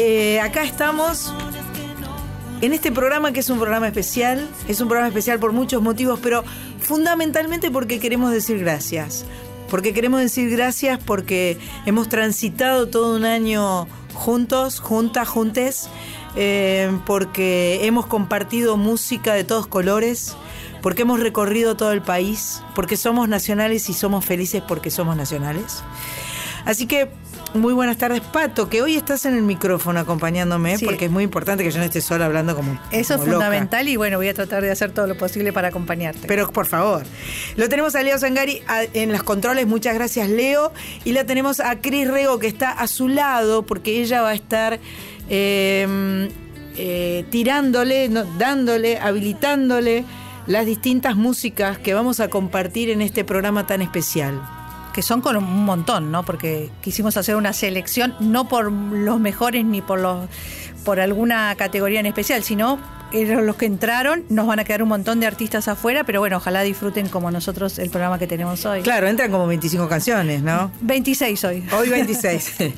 Eh, acá estamos en este programa que es un programa especial. Es un programa especial por muchos motivos, pero fundamentalmente porque queremos decir gracias. Porque queremos decir gracias porque hemos transitado todo un año juntos, juntas, juntes. eh, porque hemos compartido música de todos colores porque hemos recorrido todo el país, porque somos nacionales y somos felices porque somos nacionales. Así que muy buenas tardes, Pato, que hoy estás en el micrófono acompañándome, Sí. porque es muy importante que yo no esté sola hablando como Eso es loca. fundamental y bueno, voy a tratar de hacer todo lo posible para acompañarte. Pero por favor, lo tenemos a Leo Zangari en los controles, muchas gracias Leo, y la tenemos a Cris Rego que está a su lado porque ella va a estar eh, eh, tirándole, no, dándole, habilitándole las distintas músicas que vamos a compartir en este programa tan especial. Que son con un montón, ¿no? Porque quisimos hacer una selección no por los mejores ni por los por alguna categoría en especial, sino eran los que entraron, nos van a quedar un montón de artistas afuera, pero bueno, ojalá disfruten como nosotros el programa que tenemos hoy. Claro, entran como 25 canciones, ¿no? 26 hoy. Hoy 26.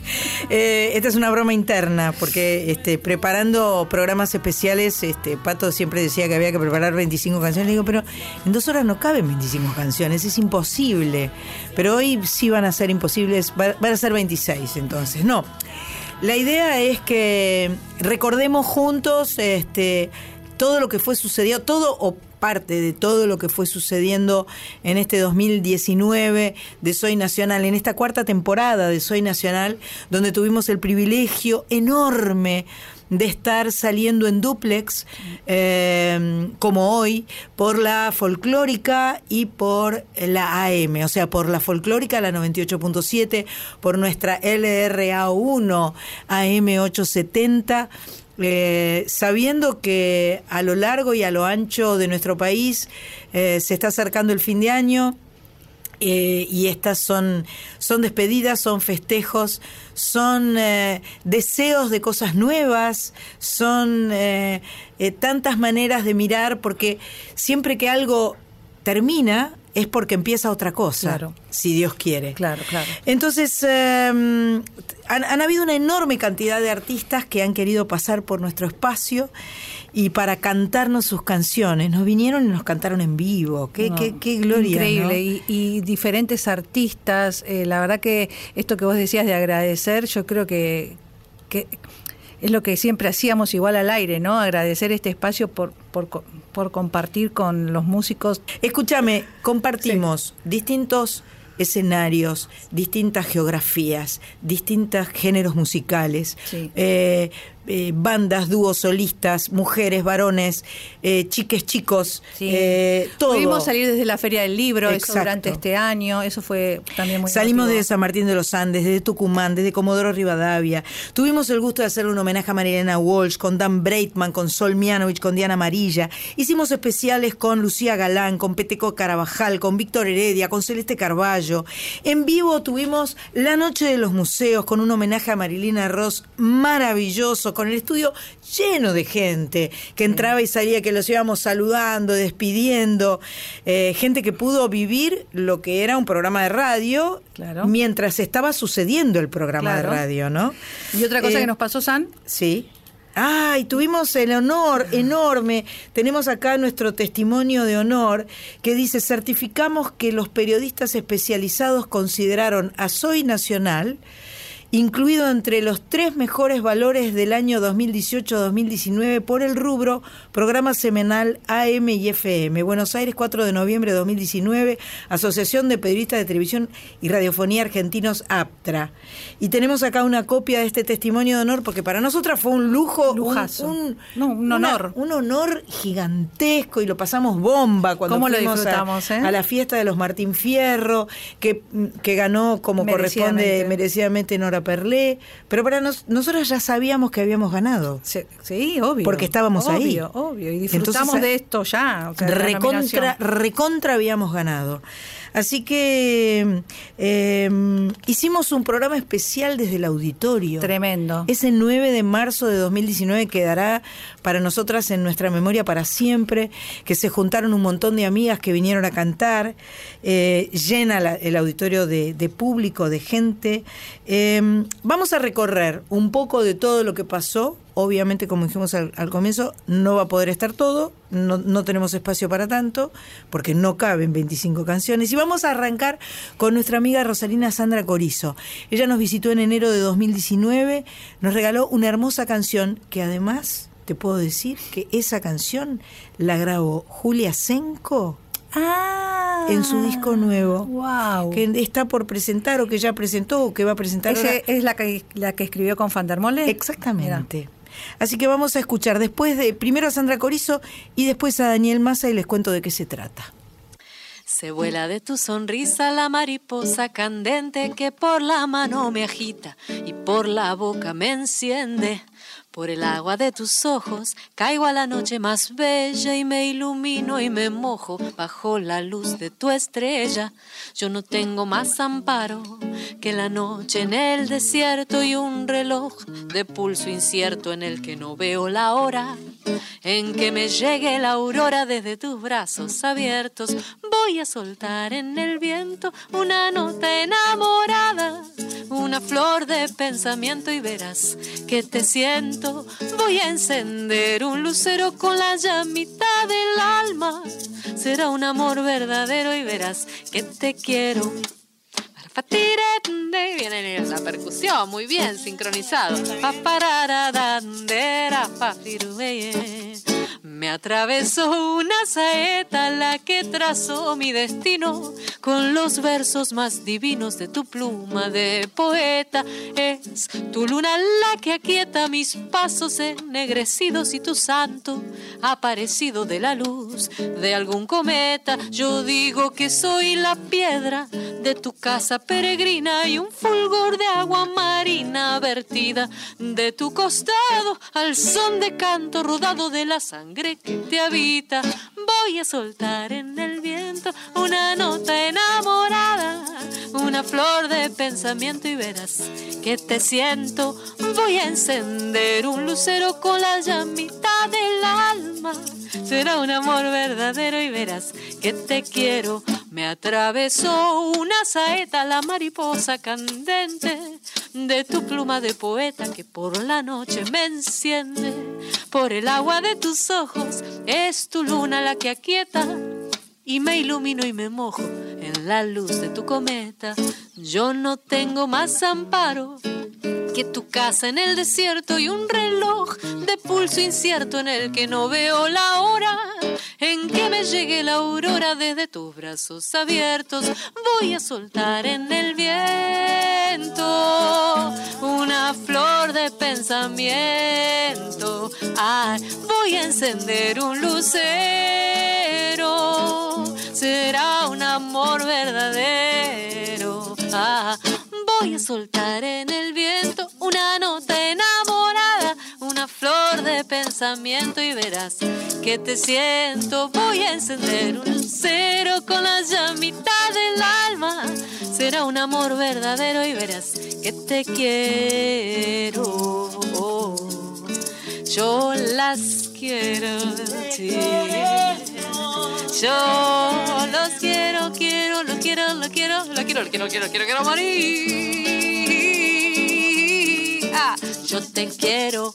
Eh, esta es una broma interna, porque este, preparando programas especiales, este, Pato siempre decía que había que preparar 25 canciones. Le digo, pero en dos horas no caben 25 canciones, es imposible. Pero hoy sí van a ser imposibles, va- van a ser 26 entonces. No. La idea es que recordemos juntos este, todo lo que fue sucediendo, todo o parte de todo lo que fue sucediendo en este 2019 de Soy Nacional, en esta cuarta temporada de Soy Nacional, donde tuvimos el privilegio enorme de estar saliendo en duplex, eh, como hoy, por la folclórica y por la AM, o sea, por la folclórica, la 98.7, por nuestra LRA1 AM870. Eh, sabiendo que a lo largo y a lo ancho de nuestro país eh, se está acercando el fin de año, eh, y estas son, son despedidas, son festejos, son eh, deseos de cosas nuevas, son eh, tantas maneras de mirar, porque siempre que algo termina es porque empieza otra cosa, Claro. si Dios quiere. Claro, claro. Entonces, eh, han, han habido una enorme cantidad de artistas que han querido pasar por nuestro espacio y para cantarnos sus canciones. Nos vinieron y nos cantaron en vivo. Qué, No, qué, qué gloria. Increíble. ¿no? Y, y diferentes artistas. eh, la verdad que esto que vos decías de agradecer, yo creo que, que es lo que siempre hacíamos igual al aire, ¿no? Agradecer este espacio por, por, por compartir con los músicos. Escúchame, compartimos distintos escenarios, distintas geografías, distintos géneros musicales, Sí. eh, eh, bandas, dúos, solistas, mujeres, varones, eh, chiques, chicos, Sí. eh, todo. Pudimos salir desde la Feria del Libro, eso durante este año, eso fue también muy Salimos de San Martín de los Andes, desde Tucumán, desde Comodoro Rivadavia. Tuvimos el gusto de hacerle un homenaje a Marilena Walsh, con Dan Breitman, con Sol Mianovich, con Diana Amarilla. Hicimos especiales con Lucía Galán, con Peteco Carabajal, con Víctor Heredia, con Celeste Carballo. En vivo tuvimos La Noche de los Museos, con un homenaje a Marilina Ross maravilloso, con el estudio lleno de gente que entraba y salía, que los íbamos saludando, despidiendo. Eh, gente que pudo vivir lo que era un programa de radio Claro. mientras estaba sucediendo el programa Claro. de radio, ¿no? Y otra cosa Eh, que nos pasó, San, Sí. Ay, tuvimos el honor enorme. Tenemos acá nuestro testimonio de honor que dice, certificamos que los periodistas especializados consideraron a Soy Nacional incluido entre los tres mejores valores del año 2018-2019 por el rubro programa semanal AM y FM. Buenos Aires, 4 de noviembre de 2019, Asociación de Periodistas de Televisión y Radiofonía Argentinos, APTRA. Y tenemos acá una copia de este testimonio de honor porque para nosotras fue un lujo, un- Lujazo. un, No, un una- honor. un honor gigantesco y lo pasamos bomba cuando ¿Cómo lo fuimos a- disfrutamos, eh? a, la fiesta de los Martín Fierro, que, que ganó como corresponde Merecidamente. merecidamente Perlé, pero para nos, nosotras ya sabíamos que habíamos ganado. Sí, sí, obvio. Porque estábamos ahí. Obvio, obvio. Y disfrutamos Entonces, de esto ya. o sea, recontra habíamos ganado. Así que eh, hicimos un programa especial desde el auditorio. Tremendo. Ese 9 de marzo de 2019 quedará para nosotras en nuestra memoria para siempre, que se juntaron un montón de amigas que vinieron a cantar, eh, llena la- el auditorio de, de público, de gente. Eh, vamos a recorrer un poco de todo lo que pasó. Obviamente, como dijimos al, al comienzo, no va a poder estar todo, no, no tenemos espacio para tanto, porque no caben 25 canciones. Y vamos a arrancar con nuestra amiga Rosalina Sandra Corizo. Ella nos visitó en enero de 2019, nos regaló una hermosa canción que además te puedo decir que esa canción la grabó Julia Senko Ah. en su disco nuevo. Wow. Que está por presentar o que ya presentó o que va a presentar. Ese es la que, la que escribió con Fandermole. Exactamente. Así que vamos a escuchar después de primero a Sandra Corizo y después a Daniel Massa y les cuento de qué se trata. Se vuela de tu sonrisa la mariposa candente que por la mano me agita y por la boca me enciende. Por el agua de tus ojos caigo a la noche más bella y me ilumino y me mojo bajo la luz de tu estrella. Yo no tengo más amparo que la noche en el desierto y un reloj de pulso incierto en el que no veo la hora en que me llegue la aurora desde tus brazos abiertos. Voy a soltar en el viento una nota enamorada, una flor de pensamiento y verás que te siento. Voy a encender un lucero con la llamita del alma. Será un amor verdadero y verás que te quiero. Viene la percusión, muy bien sincronizado. Me atravesó una saeta la que trazó mi destino con los versos más divinos de tu pluma de poeta. Es tu luna la que aquieta mis pasos ennegrecidos y tu santo aparecido de la luz de algún cometa. Yo digo que soy la piedra de tu casa peregrina y un fulgor de agua marina vertida de tu costado al son de canto rodado de la sangre que te habita. Voy a soltar en el viento una nota enamorada, una flor de pensamiento y verás que te siento. Voy a encender un lucero con la llamita del alma. Será un amor verdadero y verás que te quiero. Me atravesó una saeta la mariposa candente de tu pluma de poeta que por la noche me enciende. Por el agua de tus ojos es tu luna la que aquieta y me ilumino y me mojo en la luz de tu cometa. Yo no tengo más amparo que tu casa en el desierto y un reloj de pulso incierto en el que no veo la hora en que me llegue la aurora desde tus brazos abiertos. Voy a soltar en el viento una flor de pensamiento. Ay, voy a encender un lucero. Será un amor verdadero. Ah, voy a soltar en el viento una nota enamorada, una flor de pensamiento y verás que te siento. Voy a encender un lucero con la llamita del alma. Será un amor verdadero y verás que te quiero. Yo las quiero. Yo los quiero, quiero, lo quiero, lo quiero, lo quiero, lo quiero, quiero, quiero, quiero morir. Ah, yo te quiero.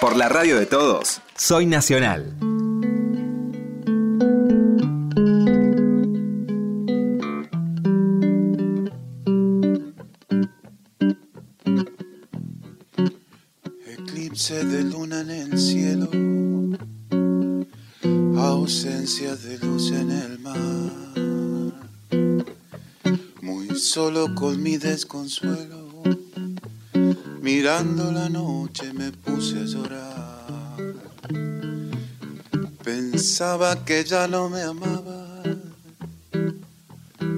Por la radio de todos, soy Nacional. Eclipse de luna en el cielo, ausencia de luz en el mar. Muy solo con mi desconsuelo, mirando la noche me puse a llorar. Pensaba que ya no me amaba,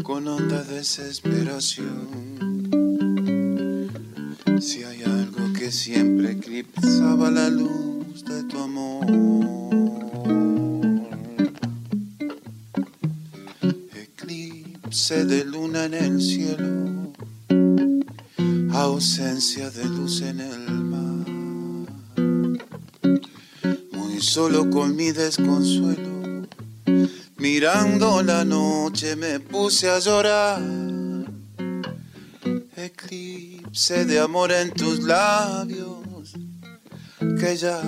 con honda desesperación. Si hay algo que siempre eclipsaba la luz de tu amor. De luna en el cielo, ausencia de luz en el mar. Muy solo con mi desconsuelo, mirando la noche me puse a llorar. Eclipse de amor en tus labios, que ya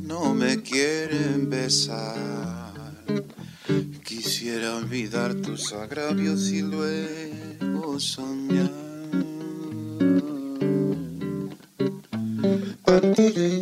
no me quieren besar. Quisiera olvidar tus agravios y luego soñar. Eclipse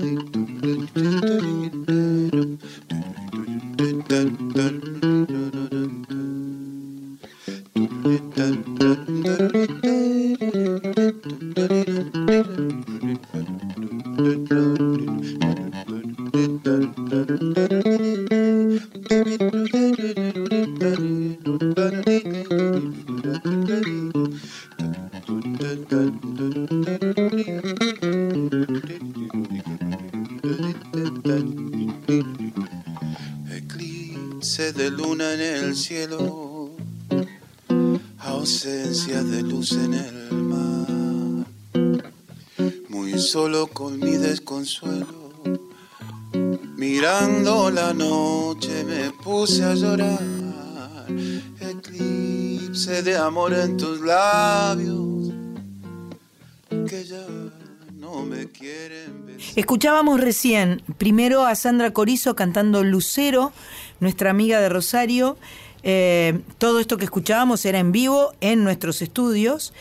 Escuchábamos recién primero a Sandra Corizo cantando Lucero, nuestra amiga de Rosario. Eh, todo esto que escuchábamos era en vivo en nuestros estudios.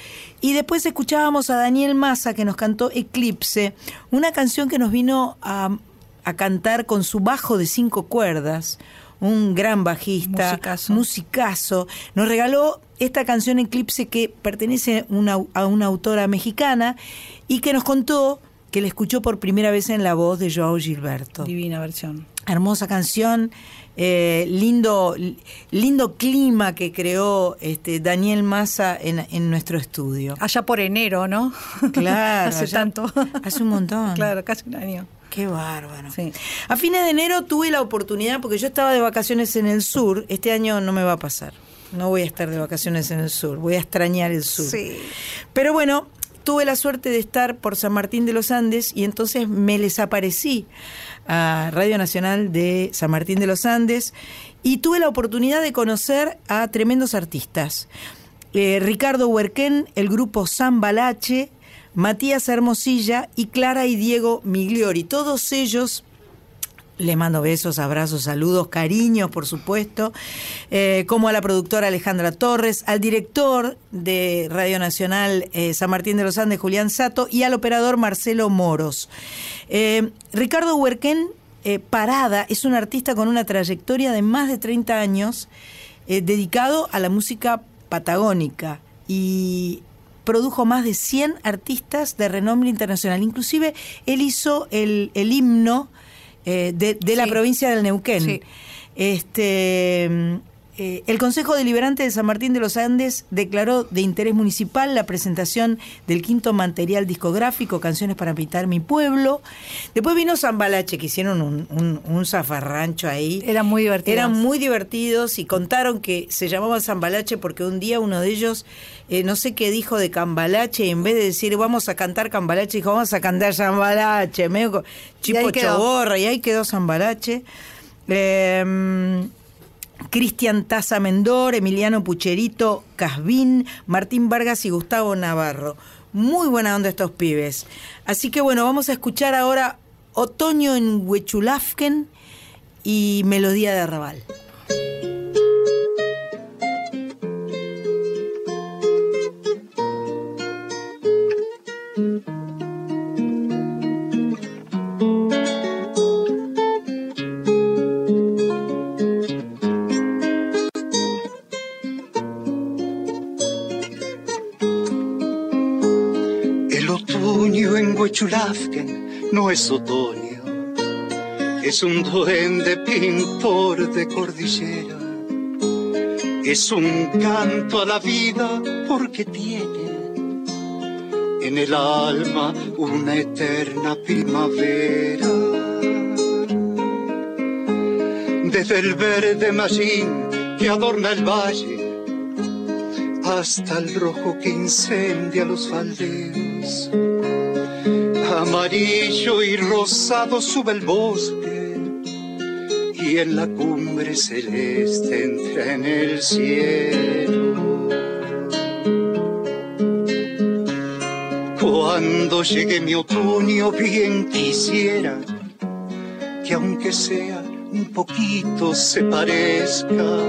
Y después escuchábamos a Daniel Massa que nos cantó Eclipse, una canción que nos vino a, a cantar con su bajo de cinco cuerdas. Un gran bajista, Musicazo. musicazo. Nos regaló esta canción Eclipse que pertenece una- a una autora mexicana y que nos contó que la escuchó por primera vez en la voz de Joao Gilberto. Divina versión. Hermosa canción, eh, lindo, lindo clima que creó este, Daniel Massa en, en nuestro estudio. Allá por enero, ¿no? Claro, hace allá- tanto. hace un montón. claro, casi un año. Qué bárbaro. Sí. A fines de enero tuve la oportunidad, porque yo estaba de vacaciones en el sur, este año no me va a pasar. No voy a estar de vacaciones en el sur, voy a extrañar el sur. Sí. Pero bueno, tuve la suerte de estar por San Martín de los Andes y entonces me les aparecí a Radio Nacional de San Martín de los Andes y tuve la oportunidad de conocer a tremendos artistas. Eh, Ricardo Huerquén, el grupo Zambalache, Matías Hermosilla y Clara y Diego Migliori. Todos ellos le mando besos, abrazos, saludos, cariños, por supuesto, eh, como a la productora Alejandra Torres, al director de Radio Nacional eh, San Martín de los Andes, Julián Sato, y al operador Marcelo Moros. Eh, Ricardo Huerquén Parada es un artista con una trayectoria de más de 30 años dedicado a la música patagónica y produjo más de 100 artistas de renombre internacional. Inclusive él hizo el, el himno eh, de, de la Sí. provincia del Neuquén. Sí. Este, eh, el Consejo Deliberante de San Martín de los Andes declaró de interés municipal la presentación del quinto material discográfico, Canciones para Pintar Mi Pueblo. Después vino Zambalache, que hicieron un, un, un zafarrancho ahí. Eran muy divertidos. Eran muy divertidos y contaron que se llamaba Zambalache porque un día uno de ellos, eh, no sé qué dijo de Cambalache, y en vez de decir vamos a cantar Cambalache, dijo vamos a cantar Zambalache, medio Y ahí chipo quedó. choborra, y ahí quedó Zambalache. Eh, Cristian Taza Mendor, Emiliano Pucherito, Casbín, Martín Vargas y Gustavo Navarro. Muy buena onda estos pibes. Así que bueno, vamos a escuchar ahora Otoño en Huechulafken y Melodía de Arrabal. No es otoño, es un duende pintor de cordillera es un canto a la vida porque tiene en el alma una eterna primavera. Desde el verde mallín que adorna el valle hasta el rojo que incendia los faldeos. Amarillo y rosado sube el bosque y en la cumbre celeste entra en el cielo. Cuando llegue mi otoño bien quisiera que aunque sea un poquito se parezca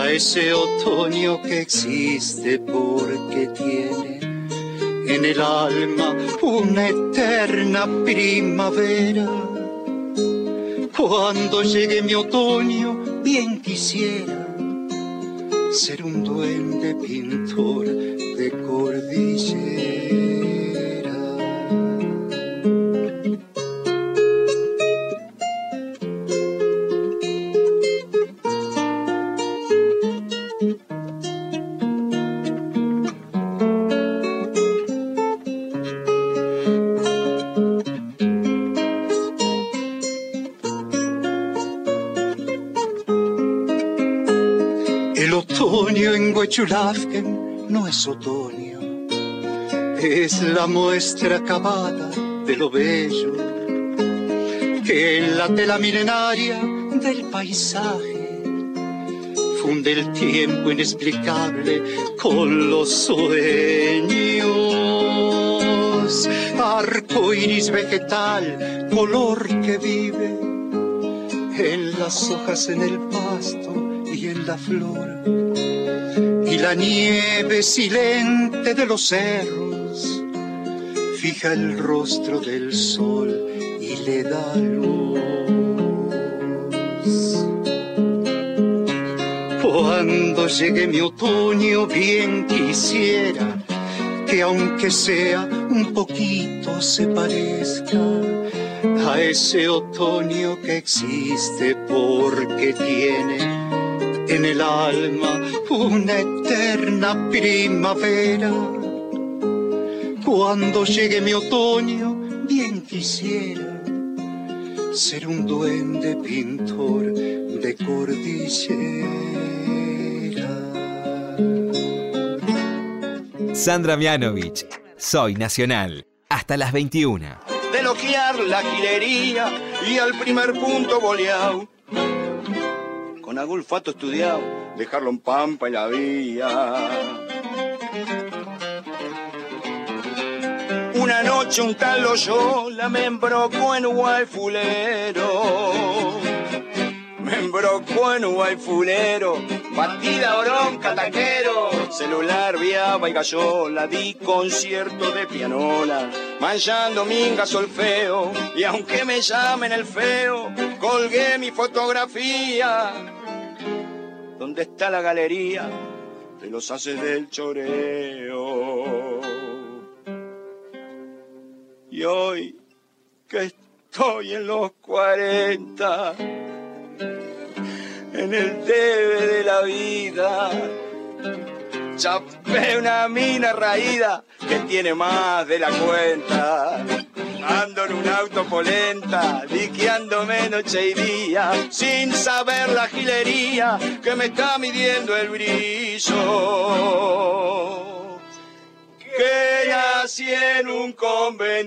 a ese otoño que existe porque tiene en el alma una eterna primavera. Cuando llegue mi otoño, bien quisiera ser un duende pintor de cordillera. Otoño en Huechulafken no es otoño, es la muestra acabada de lo bello que en la tela milenaria del paisaje funde el tiempo inexplicable con los sueños. Arco iris vegetal, color que vive en las hojas, en el pasto flor. Y la nieve silente de los cerros fija el rostro del sol y le da luz. Cuando llegue mi otoño bien quisiera que aunque sea un poquito se parezca a ese otoño que existe porque tiene en el alma una eterna primavera. Cuando llegue mi otoño, bien quisiera ser un duende pintor de cordillera. Sandra Mianovich, Soy Nacional. Hasta las 21. de loquear la gilería y al primer punto boleado. Con algún olfato estudiado, dejarlo en pampa y la vía. Una noche un tal Loyola me embrocó en Guayfulero. Me embrocó en Guayfulero. Batida, bronca, taquero. Celular, viaba y gallola. Di concierto de pianola. Manchando minga solfeo. Y aunque me llamen el feo, colgué mi fotografía. ¿Dónde está la galería de los haces del choreo? Y hoy que estoy en los 40, en el debe de la vida, chapé una mina raída que tiene más de la cuenta. Ando en un auto polenta, diqueándome noche y día, sin saber la gilería que me está midiendo el brillo que nací en un conventillo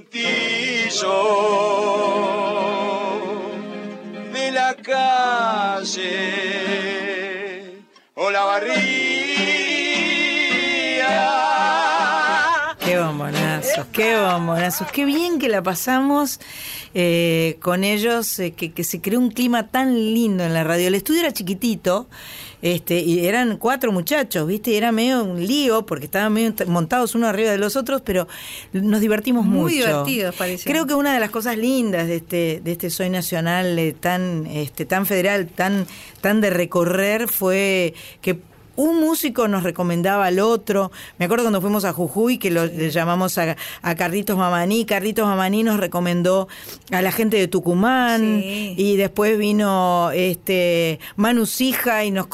de la calle o la barría. Bombonazos, qué bombonazos. Qué bien que la pasamos eh, con ellos, eh, que, que se creó un clima tan lindo en la radio. El estudio era chiquitito. Este, y eran cuatro muchachos, ¿viste? Y era medio un lío porque estaban medio montados uno arriba de los otros, pero nos divertimos Muy mucho. divertidos, parece. Creo que una de las cosas lindas de este, de este Soy Nacional eh, tan, este, tan federal, tan, tan de recorrer, fue que un músico nos recomendaba al otro. Me acuerdo cuando fuimos a Jujuy que lo, le llamamos a, a Carlitos Mamaní. Carlitos Mamaní nos recomendó a la gente de Tucumán Sí. y después vino este Manu Sija y nos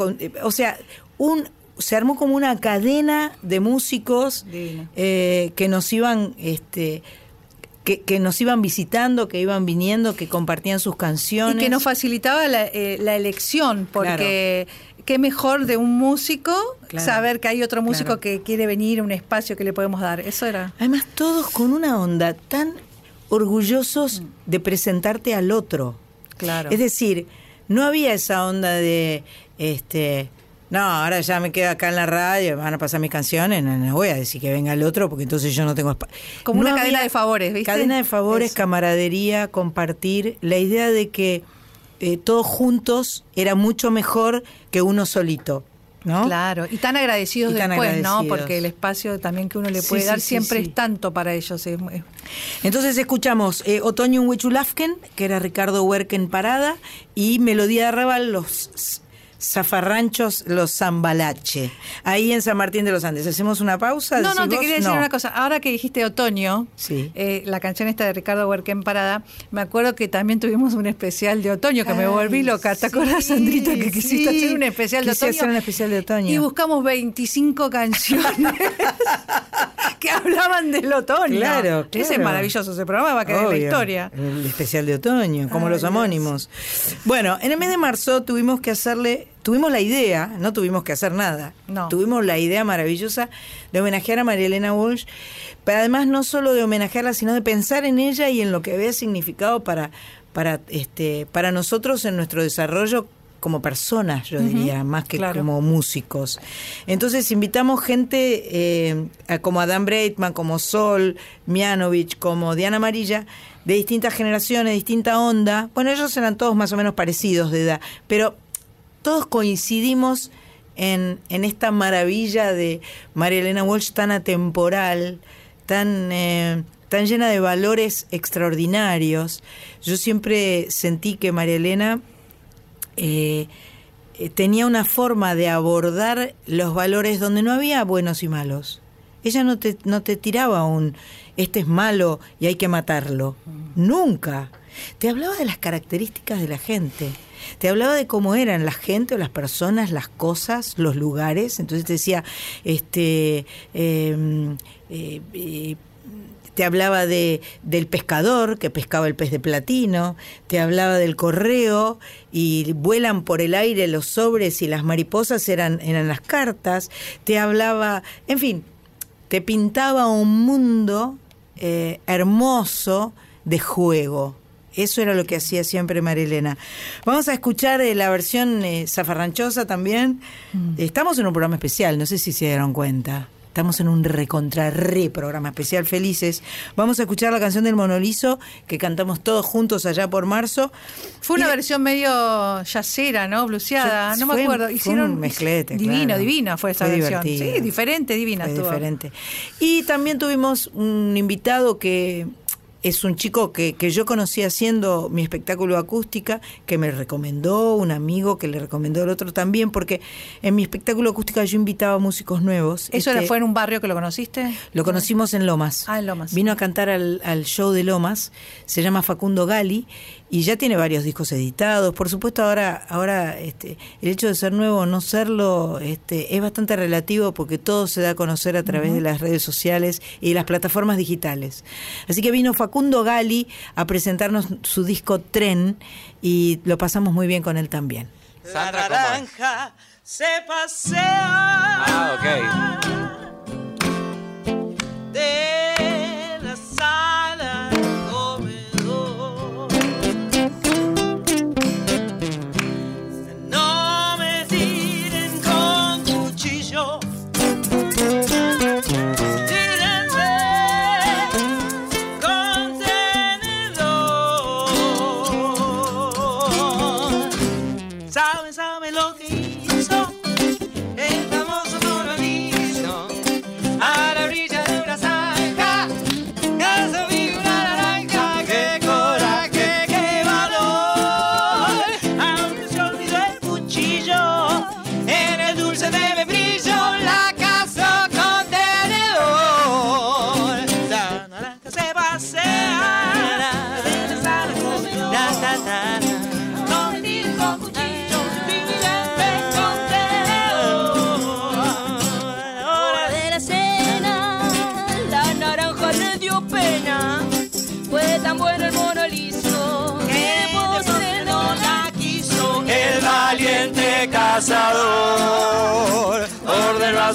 o sea un se armó como una cadena de músicos eh, que nos iban este que, que nos iban visitando, que iban viniendo, que compartían sus canciones. Y que nos facilitaba la, eh, la elección, porque qué mejor de un músico Claro. saber que hay otro músico Claro. que quiere venir, un espacio que le podemos dar. Eso era. Además, todos con una onda tan orgullosos de presentarte al otro. Claro. Es decir, no había esa onda de, este, no, ahora ya me quedo acá en la radio, van a pasar mis canciones, no, no voy a decir que venga el otro porque entonces yo no tengo espacio. Como una cadena de favores, ¿viste? Cadena de favores, Eso. camaradería, compartir, la idea de que eh, todos juntos era mucho mejor que uno solito, ¿no? Claro, y tan agradecidos Y tan después, ¿no? Porque el espacio también que uno le puede sí, dar sí, siempre sí. es tanto para ellos. es- es- Entonces escuchamos eh, Otoño en Huichulafken, que era Ricardo Huerquen Parada, y Melodía de Arrabal, los zafarranchos, los zambalache, ahí en San Martín de los Andes. ¿Hacemos una pausa? No, no, ¿Decís te quería decir No. una cosa. Ahora que dijiste otoño, Sí. eh, la canción esta de Ricardo Huerquén Parada, me acuerdo que también tuvimos un especial de otoño que me volví loca. ¿Te sí, acuerdas, Sandrita, que quisiste sí. hacer un especial de otoño? hacer un especial de otoño. Y buscamos 25 canciones que hablaban del otoño. Claro, Ese es claro. maravilloso, ese programa va a quedar en la historia. El especial de otoño, como Ay, los Dios. homónimos. Bueno, en el mes de marzo tuvimos que hacerle, tuvimos la idea, no tuvimos que hacer nada. No. Tuvimos la idea maravillosa de homenajear a María Elena Walsh, pero además no solo de homenajearla, sino de pensar en ella y en lo que había significado para, para, este, para nosotros en nuestro desarrollo como personas, yo diría, más que claro. como músicos. Entonces invitamos gente eh, como Adam Breitman, como Sol, Mianovich, como Diana Amarilla, de distintas generaciones, distinta onda. Bueno, ellos eran todos más o menos parecidos de edad, pero todos coincidimos en, en esta maravilla de María Elena Walsh tan atemporal, tan, eh, tan llena de valores extraordinarios. Yo siempre sentí que María Elena eh, eh, tenía una forma de abordar los valores donde no había buenos y malos. Ella no te, no te tiraba un, este es malo y hay que matarlo. Nunca. Te hablaba de las características de la gente. Te hablaba de cómo eran la gente las personas, las cosas, los lugares. Entonces te decía, este, eh, eh, eh, te hablaba de, del pescador que pescaba el pez de platino, te hablaba del correo y vuelan por el aire los sobres y las mariposas eran, eran las cartas, te hablaba, en fin, te pintaba un mundo eh, hermoso de juego. Eso era lo que hacía siempre Marilena. Vamos a escuchar eh, la versión eh, zafarranchosa también. Estamos en un programa especial, no sé si se dieron cuenta. Estamos en un recontra re programa especial, felices. Vamos a escuchar la canción del Monolizo que cantamos todos juntos allá por marzo. Fue una Y- versión medio yacera, ¿no? Bluseada, Fue- no me fue- acuerdo. fue Hicieron un mezclete, divino, claro. divina fue esa Fue versión. divertido. Sí, diferente, divina Fue estuvo. diferente. Y también tuvimos un invitado que es un chico que, que yo conocí haciendo mi espectáculo acústica, que me recomendó un amigo, que le recomendó el otro también, porque en mi espectáculo acústica yo invitaba músicos nuevos. ¿Eso Este, fue en un barrio que lo conociste? Lo conocimos en Lomas. Ah, en Lomas. Vino a cantar al, al show de Lomas. Se llama Facundo Gali y ya tiene varios discos editados. Por supuesto, ahora, ahora este, el hecho de ser nuevo o no serlo este, es bastante relativo porque todo se da a conocer a través de las redes sociales y las plataformas digitales. Así que vino Facundo Gali a presentarnos su disco Tren y lo pasamos muy bien con él también. La naranja se pasea. Ah, De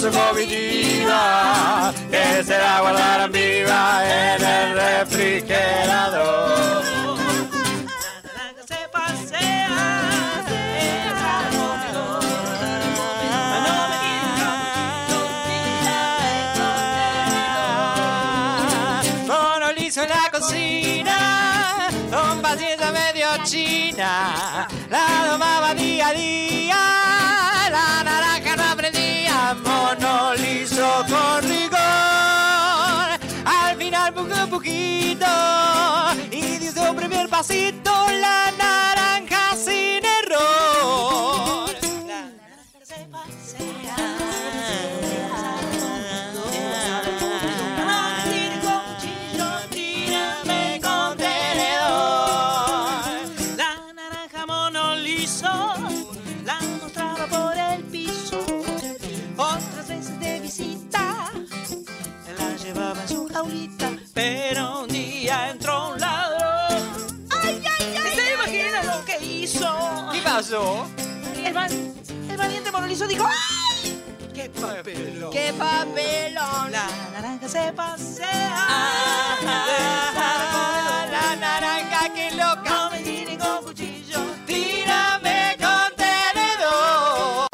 su comitiva que se la guardarán viva en el refrigerador. Cocina, con paciencia medio china, la domaba día a día, y dio su primer pasito, la Día entró un ladrón. ¡Ay, ay, ay! ¿Se imagina lo que hizo? ¿Qué pasó? El, val- el valiente mono liso dijo: ¡Ay! ¡Qué papelón! ¡Qué papelón! La naranja se pasea. la naranja que loca. No me tiene con cuchillo. Tírame con tenedor.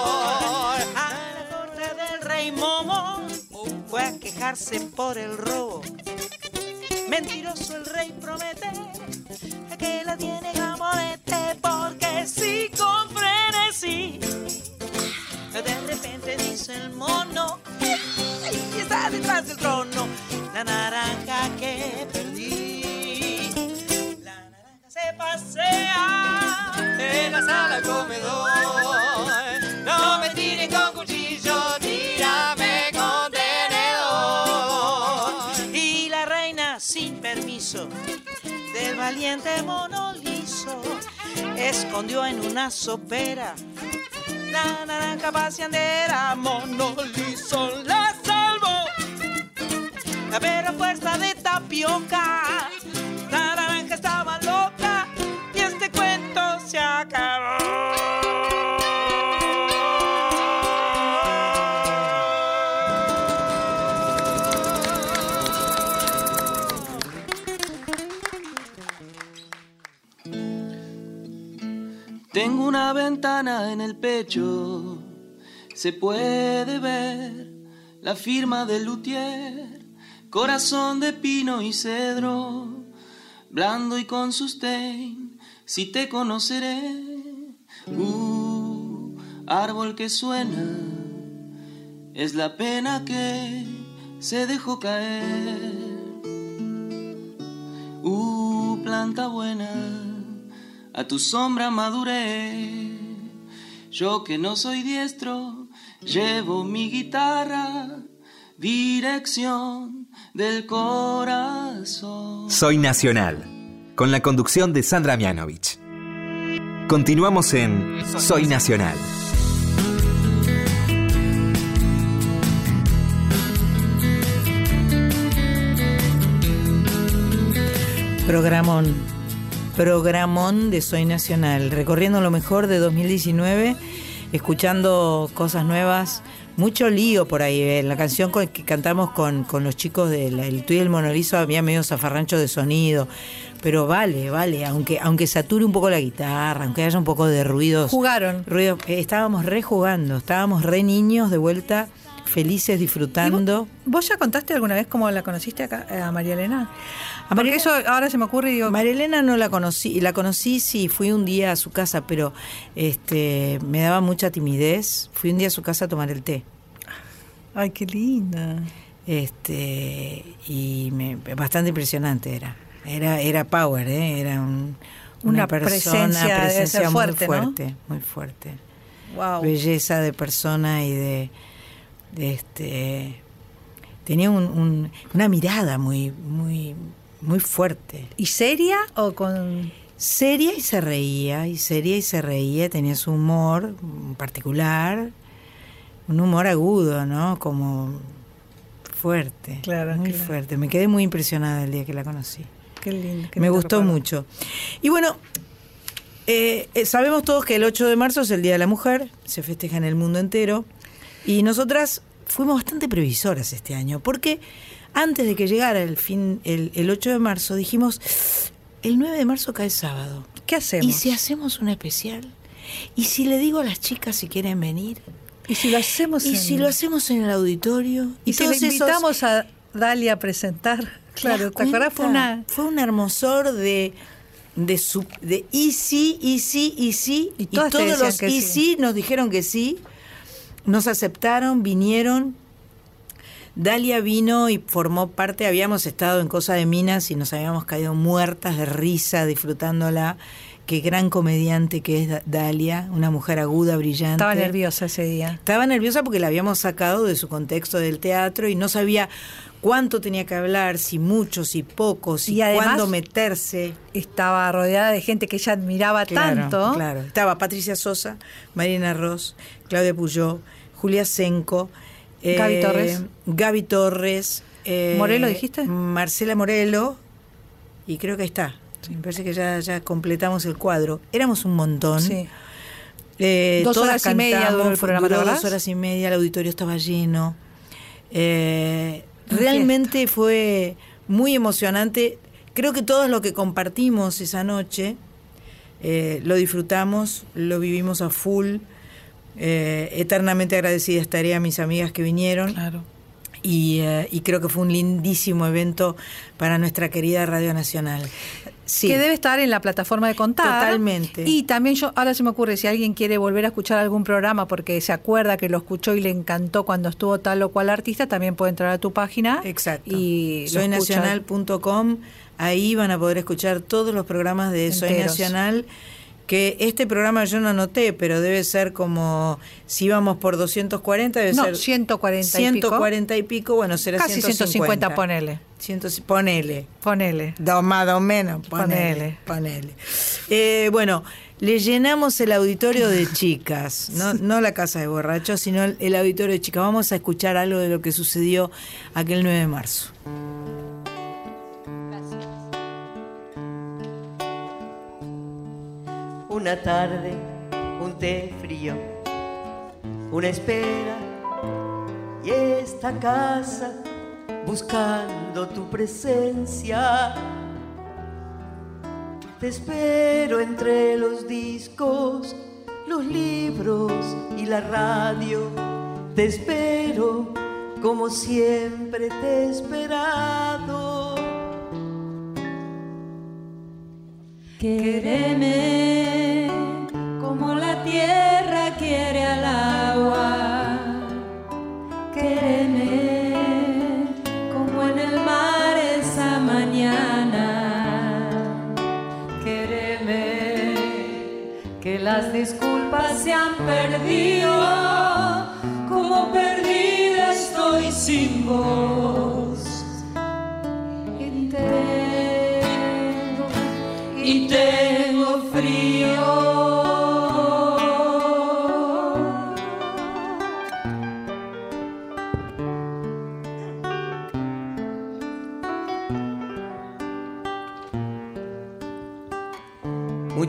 A la corte del rey Momo fue a quejarse por el robo. Mentiroso el rey promete que la tiene gamonete porque sí con frenesí. De repente dice el mono y está detrás del trono la naranja que perdí. La naranja se pasea En la sala comedor. No me tiren con cuchillo, valiente mono liso, escondió en una sopera la naranja paseandera. Mono liso la salvó, pero fuerza de tapioca, la naranja estaba loca y este cuento se acabó. Una ventana en el pecho, se puede ver la firma del luthier, corazón de pino y cedro, blando y con sustain, si te conoceré, uh, árbol que suena, es la pena que se dejó caer, uh, planta buena a tu sombra maduré. Yo que no soy diestro, llevo mi guitarra, dirección del corazón. Soy Nacional, con la conducción de Sandra Mianovich. Continuamos en Soy Nacional. Programón. Programón de Soy Nacional. Recorriendo lo mejor de 2019, escuchando cosas nuevas. Mucho lío por ahí. eh. La canción con- que cantamos con, con los chicos del el Tú y el Monolizo había medio zafarrancho de sonido. Pero vale, vale. Aunque, aunque sature un poco la guitarra, aunque haya un poco de ruidos. Jugaron. ruido, eh, estábamos re jugando. Estábamos re niños de vuelta, felices, disfrutando. ¿Vos ya contaste alguna vez cómo la conociste acá, eh, a María Elena? A Porque María- eso ahora se me ocurre y digo, María Elena no la conocí, la conocí sí, fui un día a su casa, pero este me daba mucha timidez. Fui un día a su casa a tomar el té. ay, qué linda. Este y me, bastante impresionante era. Era era power, ¿eh? era un- una, Una persona, presencia, presencia muy fuerte, ¿no? fuerte, muy fuerte. Wow. Belleza de persona y de, de este tenía un- un- una mirada muy muy muy fuerte. ¿Y seria o con.? Seria y se reía, y seria y se reía, tenía su humor particular, un humor agudo, ¿no? Como fuerte. Claro, Muy claro. fuerte. Me quedé muy impresionada el día que la conocí. Qué lindo. qué Me gustó recuerdo. mucho. Y bueno, Eh, eh, sabemos todos que el 8 de marzo es el Día de la Mujer, se festeja en el mundo entero, y nosotras fuimos bastante previsoras este año, porque antes de que llegara el, fin, el, el 8 de marzo dijimos, el 9 de marzo cae sábado. ¿Qué hacemos? ¿Y si hacemos un especial? ¿Y si le digo a las chicas si quieren venir? ¿Y si lo hacemos ¿Y en- si lo hacemos en el auditorio? y si le esos- invitamos a Dalia a presentar? ¿Te Claro, ¿te acuerdas? Fue una... Fue un hermosor de de su, de y sí, y sí, y sí. Y Y, todos los que y sí nos dijeron que sí. Nos aceptaron, vinieron. Dalia vino y formó parte, habíamos estado en Cosa de Minas y nos habíamos caído muertas de risa disfrutándola. Qué gran comediante que es Da- Dalia, una mujer aguda, brillante. Estaba nerviosa ese día. Estaba nerviosa porque la habíamos sacado de su contexto del teatro y no sabía cuánto tenía que hablar, si mucho, si poco, si Y además- cuándo meterse. Estaba rodeada de gente que ella admiraba Claro, tanto. Claro, estaba Patricia Sosa, Marina Ross, Claudia Puyó, Julia Senco, Gaby Torres. Gaby Torres, eh, ¿Morelo dijiste? Marcela Morelo, y creo que ahí está. Me parece que ya, ya completamos el cuadro. Éramos un montón. Sí. Eh, Dos horas y media duró el dos horas y media, el auditorio estaba lleno. Eh, realmente fue muy emocionante. Creo que todos lo que compartimos esa noche eh, lo disfrutamos, lo vivimos a full. Eh, eternamente agradecida estaré a mis amigas que vinieron. Claro. Y, eh, y creo que fue un lindísimo evento para nuestra querida Radio Nacional. Sí. Que debe estar en la plataforma de contar. Totalmente. Y también yo, ahora se me ocurre, si alguien quiere volver a escuchar algún programa porque se acuerda que lo escuchó y le encantó cuando estuvo tal o cual artista, también puede entrar a tu página. Exacto. Y Soynacional.com. Ahí van a poder escuchar todos los programas de Soy Enteros. Nacional. Que este programa yo no anoté, pero debe ser como si íbamos por 240, debe No, ser 140 y pico. 140 y pico, bueno, será Casi 150, ponele. Ciento- ponele. Ponele. Dos más, dos menos. Ponele. Ponele. Eh, bueno, le llenamos el auditorio de chicas, no, no la casa de borrachos, sino el, el auditorio de chicas. Vamos a escuchar algo de lo que sucedió aquel 9 de marzo. Una tarde, un té frío, una espera y esta casa buscando tu presencia. Te espero entre los discos, los libros y la radio. Te espero como siempre te he esperado. Quéreme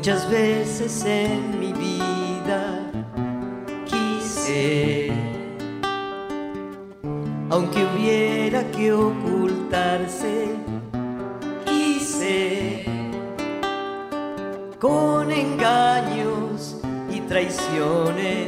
Muchas veces en mi vida quise, aunque hubiera que ocultarse, quise. Con engaños y traiciones,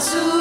azul.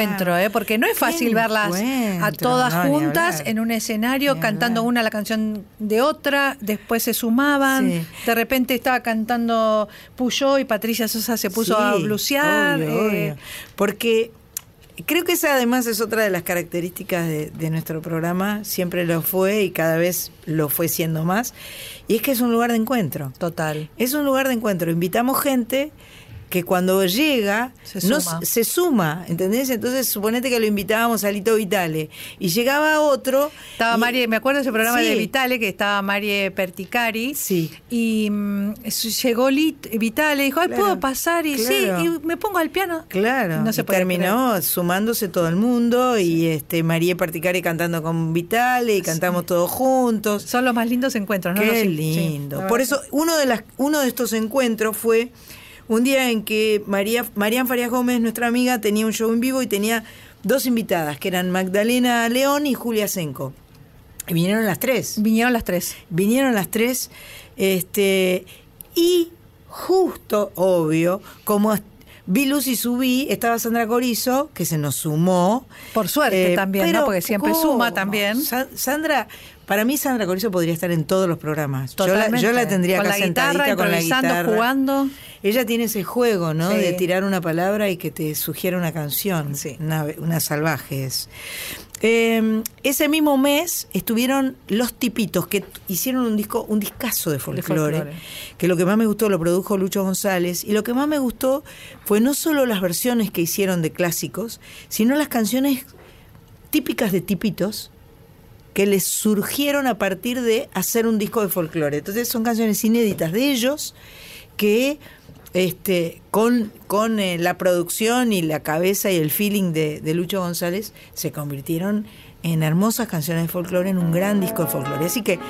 Encuentro, ¿eh? porque no es fácil verlas a todas no, juntas en un escenario cantando una la canción de otra, después se sumaban, Sí. de repente estaba cantando Puyó y Patricia Sosa se puso Sí, a blusear. obvio, eh, obvio. Porque creo que esa además es otra de las características de, de nuestro programa, siempre lo fue y cada vez lo fue siendo más, y es que es un lugar de encuentro. Total. Es un lugar de encuentro. Invitamos gente que cuando llega Se no suma. s- se suma, ¿entendés? Entonces suponete que lo invitábamos a Lito Vitale y llegaba otro. Estaba y- Marie, me acuerdo de ese programa Sí. de Vitale que estaba Marie Perticari. Sí. Y mm, llegó Lit, Vitale y dijo, Ay, Claro, ¿puedo pasar? Y claro. sí, y me pongo al piano. Claro, No se terminó sumándose todo el mundo y este María Particari cantando con Vitale y cantamos todos juntos. Son los más lindos encuentros, ¿no? Qué sí, lindo. Por eso uno de las uno de estos encuentros fue un día en que María Marían Farias Gómez, nuestra amiga, tenía un show en vivo y tenía dos invitadas, que eran Magdalena León y Julia Senco. Y vinieron las tres. Vinieron las tres. Vinieron las tres. Este, y justo, obvio, como vi Luz y subí, estaba Sandra Corizo, que se nos sumó. Por suerte Eh, también, ¿no? pero Porque siempre ¿cómo? suma también. Sa- Sandra, para mí Sandra Corizo podría estar en todos los programas. Yo la, Totalmente. yo la tendría Con acá la guitarra, con la guitarra. jugando. Ella tiene ese juego, ¿no? Sí. De tirar una palabra y que te sugiera una canción. Una, una salvaje es. Eh, ese mismo mes estuvieron Los Tipitos, que hicieron un disco, un discazo de folclore, folclore. que lo que más me gustó lo produjo Lucho González, y lo que más me gustó fue no solo las versiones que hicieron de clásicos, sino las canciones típicas de Tipitos, que les surgieron a partir de hacer un disco de folclore. Entonces son canciones inéditas de ellos que este, con, con eh, la producción y la cabeza y el feeling de, de Lucho González se convirtieron en hermosas canciones de folclore, en un gran disco de folclore. Así que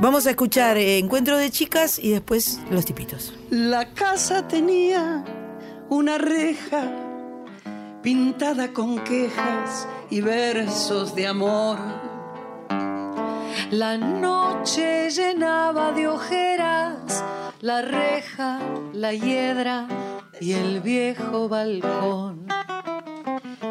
vamos a escuchar eh, Encuentro de Chicas y después Los Tipitos. La casa tenía una reja pintada con quejas y versos de amor. La noche llenaba de ojeras la reja, la hiedra y el viejo balcón.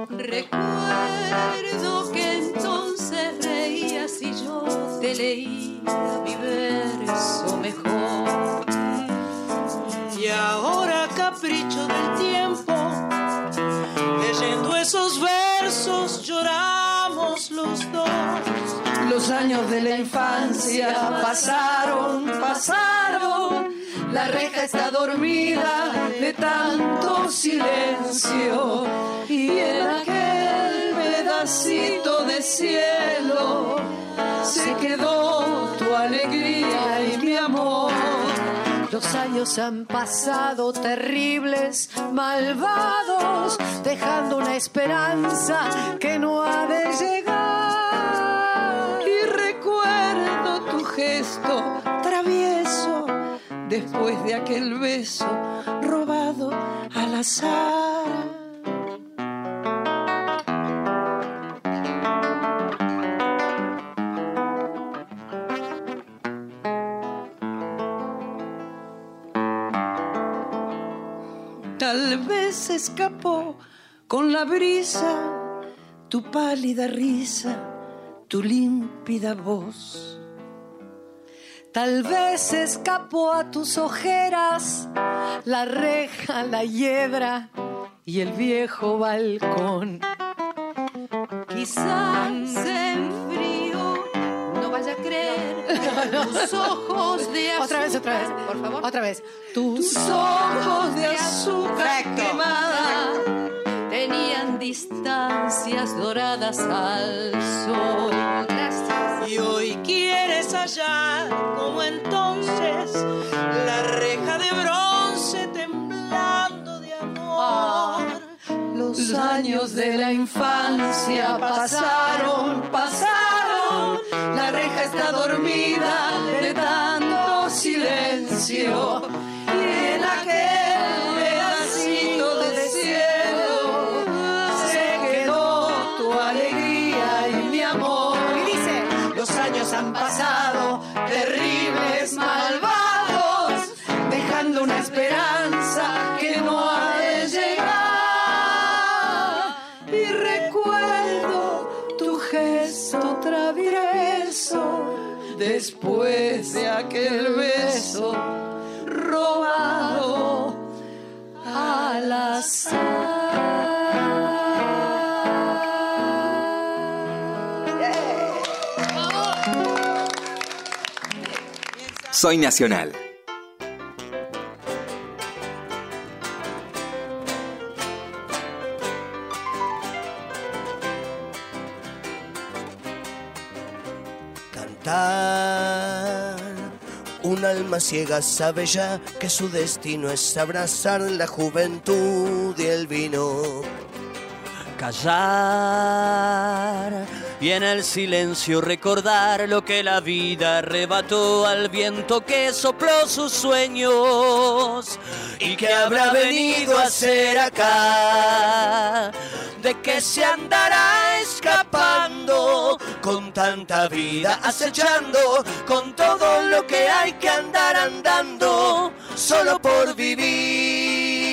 Recuerdo que entonces reías y yo te leía mi verso mejor. Y ahora capricho del tiempo, leyendo esos versos. Los años de la infancia pasaron, pasaron. La reja está dormida de tanto silencio. Y en aquel pedacito de cielo se quedó tu alegría y mi amor. Los años han pasado terribles, malvados, dejando una esperanza que no ha de llegar. Travieso después de aquel beso robado al azar. Tal vez escapó con la brisa tu pálida risa, tu límpida voz. Tal vez escapó a tus ojeras la reja, la hiedra y el viejo balcón. Quizás en frío no vaya a creer tus ojos de azúcar. Otra vez, otra vez, por favor. Otra vez. Tus ojos de azúcar quemada tenían distancias doradas al sol. Y hoy quieres hallar como entonces la reja de bronce temblando de amor. Los años de la infancia pasaron, pasaron. La reja está dormida de tanto silencio. Y en aquel después de aquel beso robado al Soy Nacional. Un alma ciega sabe ya que su destino es abrazar la juventud y el vino. Callar y en el silencio recordar lo que la vida arrebató al viento que sopló sus sueños y que habrá venido a ser acá. De que se andará escapando con tanta vida acechando, con todo lo que hay que andar andando, solo por vivir.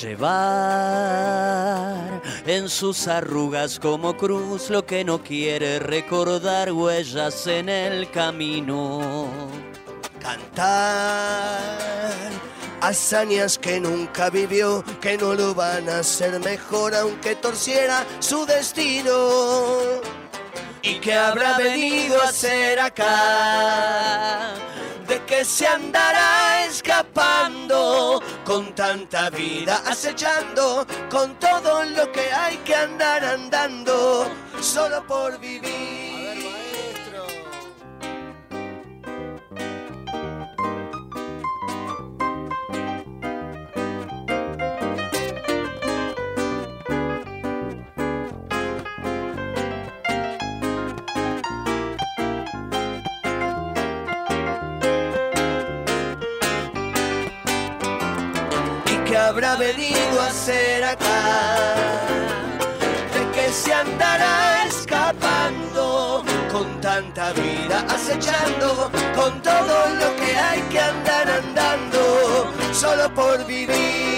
Llevar en sus arrugas como cruz lo que no quiere recordar huellas en el camino. Cantar hazañas que nunca vivió, que no lo van a hacer mejor aunque torciera su destino. ¿Y que habrá venido a hacer acá? De que se andará escapando con tanta vida acechando, con todo lo que hay que andar andando, solo por vivir. Habrá venido a hacer acá? De que se andará escapando con tanta vida acechando, con todo lo que hay que andar andando, solo por vivir.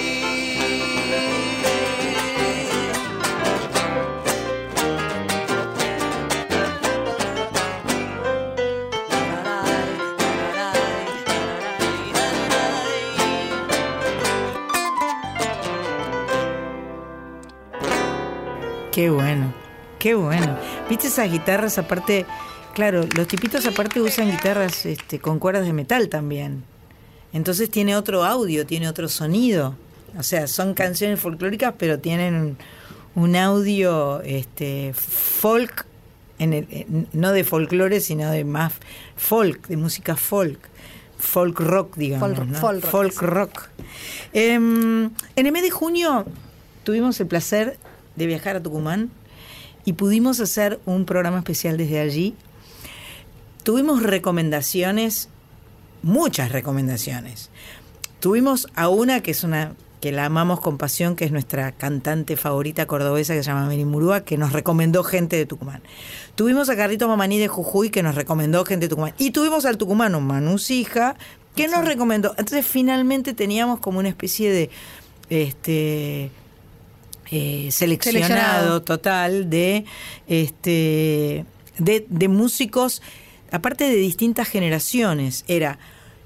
Qué bueno, qué bueno. ¿Viste esas guitarras aparte? Claro, los tipitos aparte usan guitarras este, con cuerdas de metal también. Entonces tiene otro audio, tiene otro sonido. O sea, son canciones folclóricas, pero tienen un, un audio este, folk, en el- en- no de folclore, sino de más folk, de música folk. Folk rock, digamos. Folk- ¿no? folk rock, Folk rock. Em, en el mes de junio tuvimos el placer de viajar a Tucumán y pudimos hacer un programa especial desde allí. Tuvimos recomendaciones, muchas recomendaciones. Tuvimos a una que es una que la amamos con pasión, que es nuestra cantante favorita cordobesa que se llama Mary Murúa, que nos recomendó gente de Tucumán. Tuvimos a Carlito Mamaní de Jujuy, que nos recomendó gente de Tucumán. Y tuvimos al tucumano Manu Sija, que nos recomendó. Entonces finalmente teníamos como una especie de este eh, seleccionado, Seleccionado. total de este de, de músicos, aparte de distintas generaciones. Era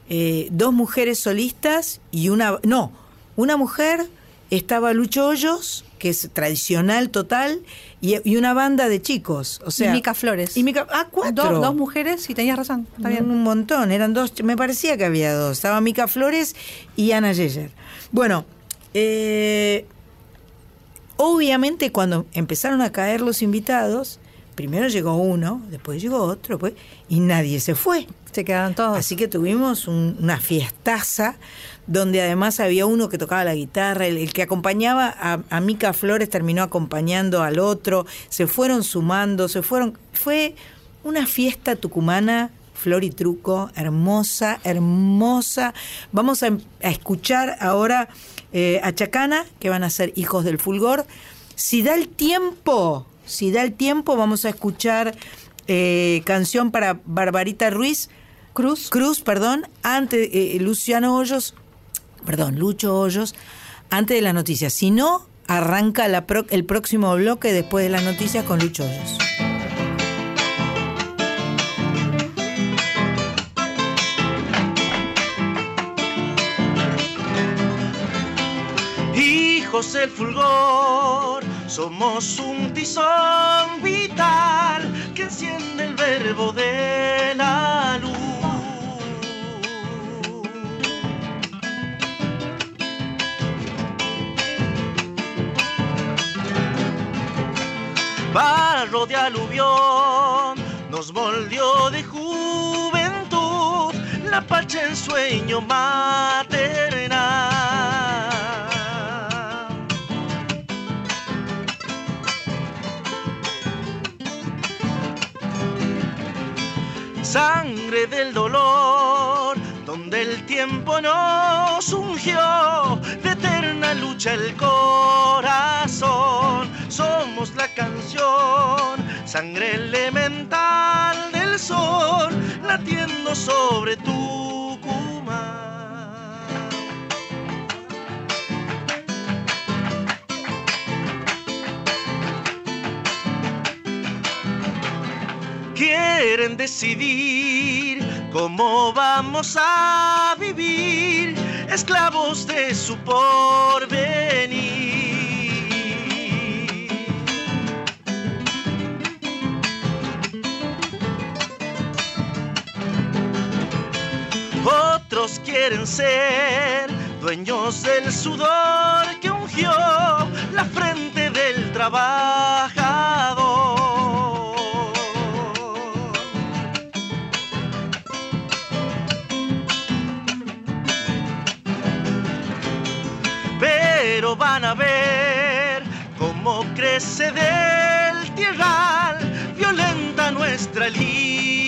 eh, dos mujeres solistas y una. No, una mujer estaba Lucho Hoyos, que es tradicional total, y, y una banda de chicos. O sea, y Mica Flores. y Mica- ah, cuatro. Dos, dos mujeres, y tenías razón. Está bien. Un montón, eran dos, me parecía que había dos. Estaba Mica Flores y Ana Yeyer. Bueno, eh, obviamente cuando empezaron a caer los invitados, primero llegó uno, después llegó otro, pues, y nadie se fue. Se quedaron todos. Así que tuvimos un- una fiestaza donde además había uno que tocaba la guitarra, el, el que acompañaba a, a Mica Flores terminó acompañando al otro, se fueron sumando, se fueron... Fue una fiesta tucumana, flor y truco, hermosa, hermosa. Vamos a, em- a escuchar ahora eh, a Chacana, que van a ser hijos del fulgor. Si da el tiempo, si da el tiempo, vamos a escuchar eh, canción para Barbarita Ruiz. Cruz. Cruz, perdón, antes eh, Luciano Hoyos, perdón, Lucho Hoyos, antes de las noticias. Si no, arranca la pro- el próximo bloque después de las noticias con Lucho Hoyos. Hijos del fulgor, somos un tizón vital que enciende el verbo de la luz. Barro de aluvión nos moldeó de juventud la pacha en sueño maternal. Sangre del dolor, donde el tiempo nos ungió, de eterna lucha el corazón. Somos la canción, sangre elemental del sol, latiendo sobre Tucumán. Quieren decidir cómo vamos a vivir, esclavos de su porvenir. Otros quieren ser dueños del sudor que ungió la frente del trabajador. Pero van a ver cómo crece del tierral, violenta nuestra libertad.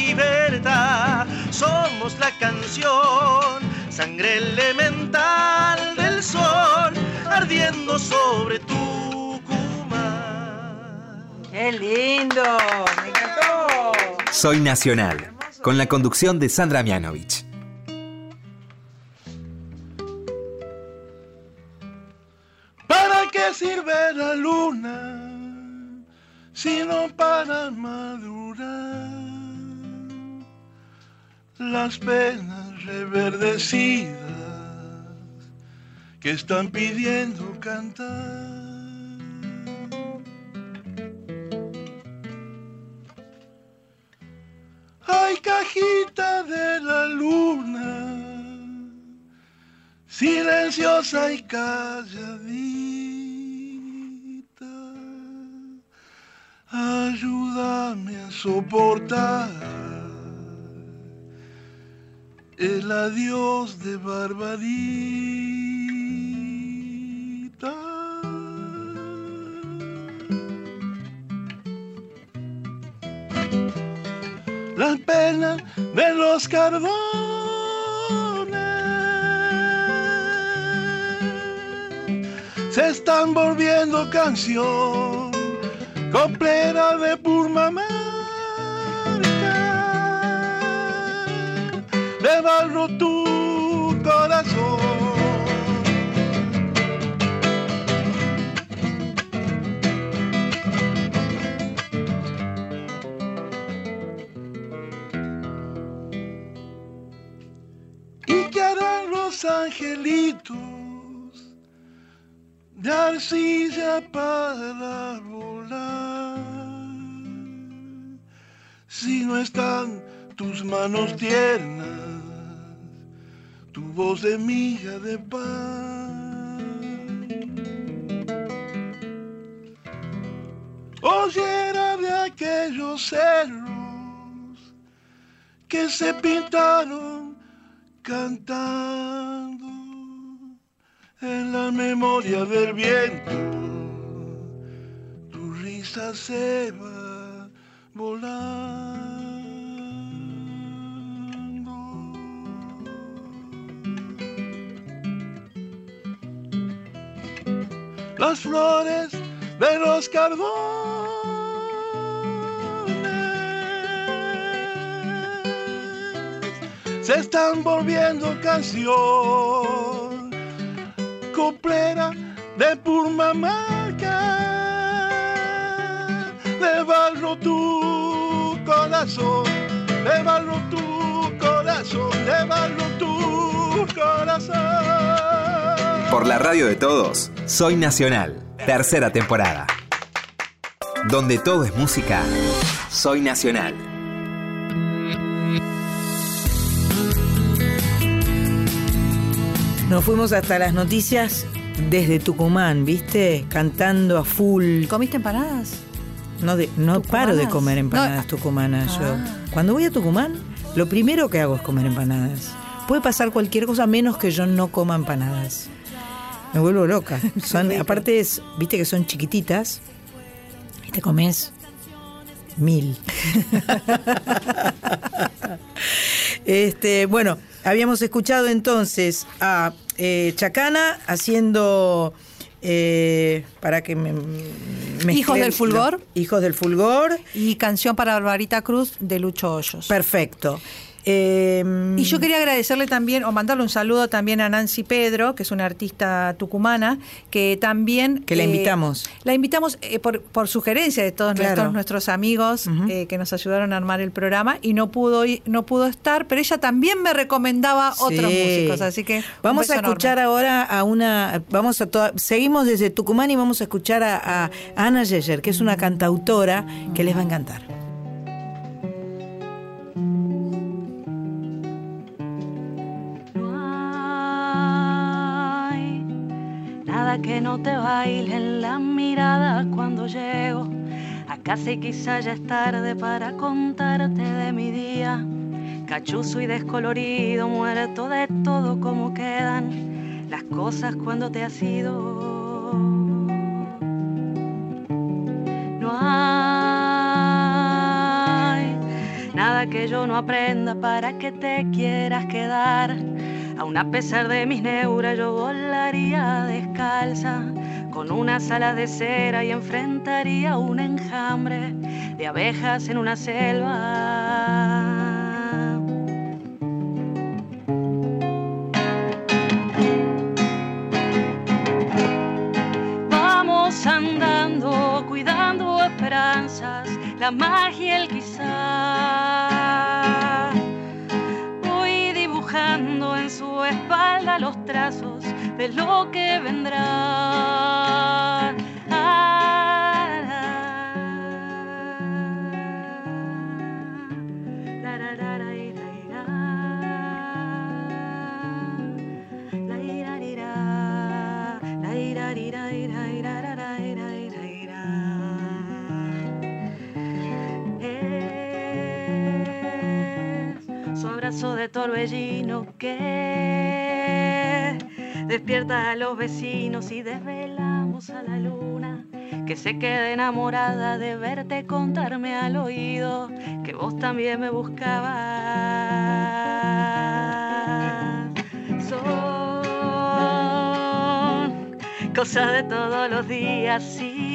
Somos la canción, sangre elemental del sol, ardiendo sobre Tucumán. ¡Qué lindo! ¡Me encantó! Soy Nacional, con la conducción de Sandra Mianovich. Sirve la luna si no para madurar? Las penas reverdecidas que están pidiendo cantar. Ay, cajita de la luna, silenciosa y calladita, ayúdame a soportar el adiós de Barbarita. Las penas de los cardones se están volviendo canción coplera de Purmamarca, de barro tu corazón. Y que harán los angelitos de arcilla para volar. Si no están tus manos tiernas, tu voz de miga de pan. Oyera de aquellos cerros que se pintaron cantando en la memoria del viento. Tu risa se va volando. Las flores de los cardones se están volviendo canción coplera de Purmamarca de barro tu corazón de barro tu corazón de barro tu corazón Por la radio de todos, Soy Nacional, tercera temporada. Donde todo es música, Soy Nacional. Nos fuimos hasta las noticias desde Tucumán, ¿viste? Cantando a full. ¿Comiste empanadas? No, de- no paro de comer empanadas No. tucumanas yo. Ah. Cuando voy a Tucumán, lo primero que hago es comer empanadas. Puede pasar cualquier cosa menos que yo no coma empanadas. Me vuelvo loca. Son, aparte, es, viste que son chiquititas y te comes mil. este, bueno, habíamos escuchado entonces a eh, Chacana haciendo. eh, para que me. mezcle- Hijos del Fulgor. Hijos del Fulgor. Y canción para Barbarita Cruz de Lucho Hoyos. Perfecto. Eh, Y yo quería agradecerle también, o mandarle un saludo también a Nancy Pedro, que es una artista tucumana, que también... Que la eh, invitamos. La invitamos eh, por, por sugerencia de todos Claro. nuestros, nuestros amigos eh, que nos ayudaron a armar el programa y no pudo, no pudo estar, pero ella también me recomendaba otros músicos, así que... Vamos a enorme. escuchar ahora a una. Vamos a toda- seguimos desde Tucumán y vamos a escuchar a, a Ana Yeyer, que es una cantautora que les va a encantar. Que no te baile en la mirada cuando llego a casa y quizá ya es tarde para contarte de mi día. Cachuzo y descolorido, muerto de todo como quedan las cosas cuando te has ido. No hay nada que yo no aprenda para que te quieras quedar. Aún a pesar de mis neuras yo volaría descalza con unas alas de cera y enfrentaría un enjambre de abejas en una selva. Vamos andando, cuidando esperanzas, la magia, el quizá. En su espalda los trazos de lo que vendrá. Abrazo de torbellino que despierta a los vecinos y desvelamos a la luna que se quede enamorada de verte contarme al oído que vos también me buscabas. Son cosas de todos los días ir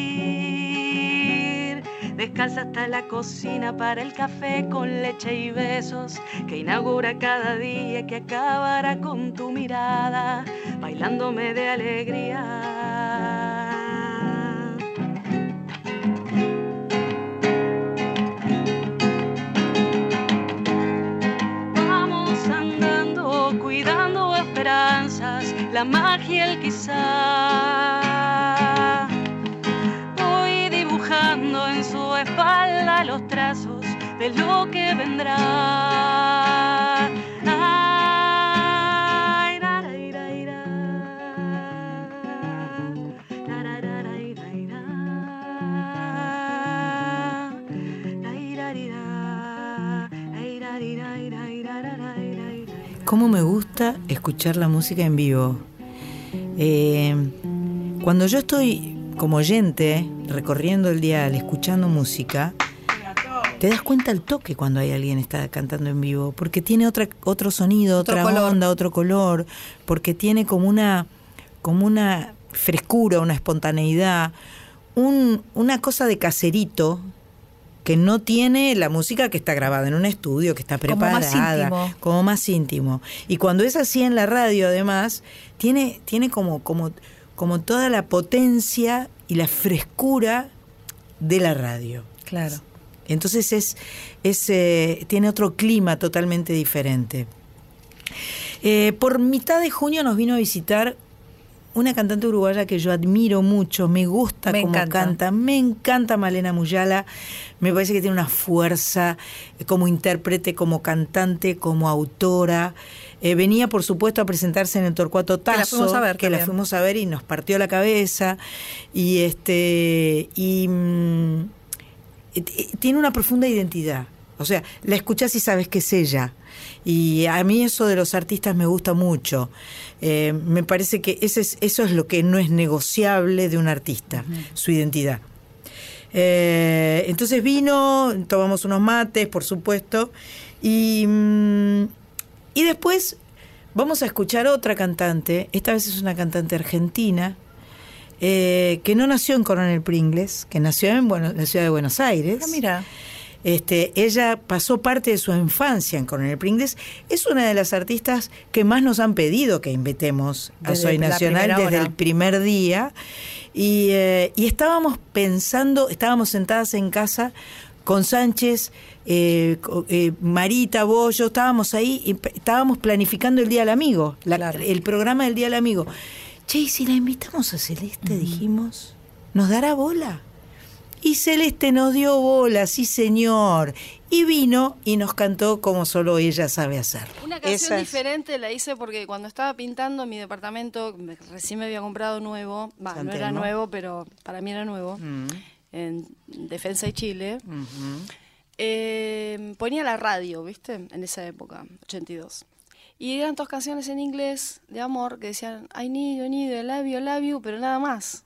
descalza hasta la cocina para el café con leche y besos que inaugura cada día que acabará con tu mirada bailándome de alegría. Vamos andando, cuidando esperanzas la magia, el quizá. Lo que vendrá. ¿Cómo me gusta escuchar la música en vivo? Eh, cuando yo estoy como oyente, recorriendo el dial, escuchando música, te das cuenta al toque cuando hay alguien está cantando en vivo, porque tiene otra, otro sonido, Otro otra color. onda, otro color, porque tiene como una, como una frescura, una espontaneidad, un- una cosa de caserito que no tiene la música que está grabada en un estudio, que está Como más preparada, íntimo. como más íntimo. Y cuando es así en la radio, además, tiene, tiene como, como, como toda la potencia y la frescura de la radio. Claro. Entonces es, es eh, tiene otro clima totalmente diferente. Eh, por mitad de junio nos vino a visitar una cantante uruguaya que yo admiro mucho, me gusta Me cómo encanta. canta, me encanta Malena Muyala, me parece que tiene una fuerza eh, como intérprete, como cantante, como autora. Eh, venía, por supuesto, a presentarse en el Torcuato Que la fuimos a ver que la fuimos a ver y nos partió la cabeza. Y este y mm, tiene una profunda identidad. O sea, la escuchás y sabes que es ella. Y a mí eso de los artistas me gusta mucho. Eh, me parece que ese es, eso es lo que no es negociable de un artista, su identidad. Eh, entonces vino, tomamos unos mates, por supuesto, y, mm, y después vamos a escuchar otra cantante, esta vez es una cantante argentina, eh, que no nació en Coronel Pringles, que nació en Bueno- la ciudad de Buenos Aires. Ah, mira. Este, ella pasó parte de su infancia en Coronel Pringles. Es una de las artistas que más nos han pedido que invitemos a Desde Soy Nacional desde hora. el primer día. Y, eh, y estábamos pensando, estábamos sentadas en casa con Sánchez, eh, eh, Marita, vos, yo estábamos ahí y estábamos planificando el Día del Amigo, la- el programa del Día del Amigo. Che, y si la invitamos a Celeste, dijimos, ¿nos dará bola? Y Celeste nos dio bola, sí señor. Y vino y nos cantó como solo ella sabe hacer. Una canción diferente la hice porque cuando estaba pintando mi departamento, me- recién me había comprado nuevo, no era nuevo, pero para mí era nuevo, Mm. en Defensa y Chile, eh, ponía la radio, ¿viste? En esa época, 82. Y eran dos canciones en inglés de amor que decían I need you, I need you, I love you, I love you, pero nada más.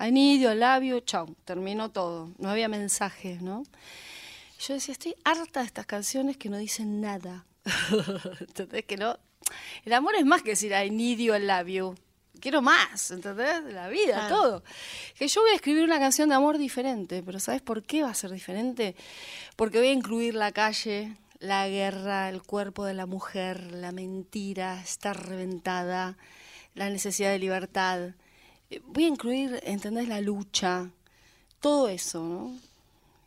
I need you, I love you, chau. Terminó todo. No había mensajes, ¿no? Yo decía, estoy harta de estas canciones que no dicen nada. ¿Entendés? Que no. El amor es más que decir I need you, I love you. Quiero más, ¿entendés? La vida, Claro. todo. Que yo voy a escribir una canción de amor diferente, pero ¿sabes por qué va a ser diferente? Porque voy a incluir la calle, la guerra, el cuerpo de la mujer, la mentira, estar reventada, la necesidad de libertad. Eh, Voy a incluir, ¿entendés? La lucha, todo eso, ¿no?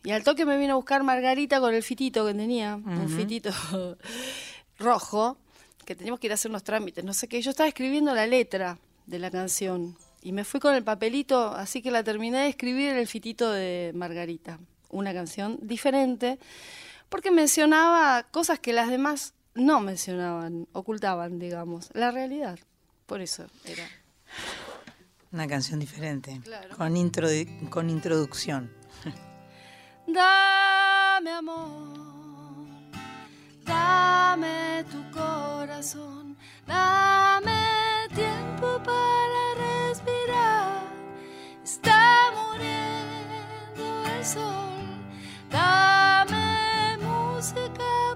Y al toque me vino a buscar Margarita con el fitito que tenía, un fitito rojo, que teníamos que ir a hacer unos trámites, no sé qué. Yo estaba escribiendo la letra de la canción y me fui con el papelito, así que la terminé de escribir en el fitito de Margarita. Una canción diferente, porque mencionaba cosas que las demás no mencionaban, ocultaban, digamos, la realidad. Por eso era. Una canción diferente. Claro. Con, intro con introducción. Dame amor, dame tu corazón, dame tiempo para respirar. Está muriendo el sol, dame música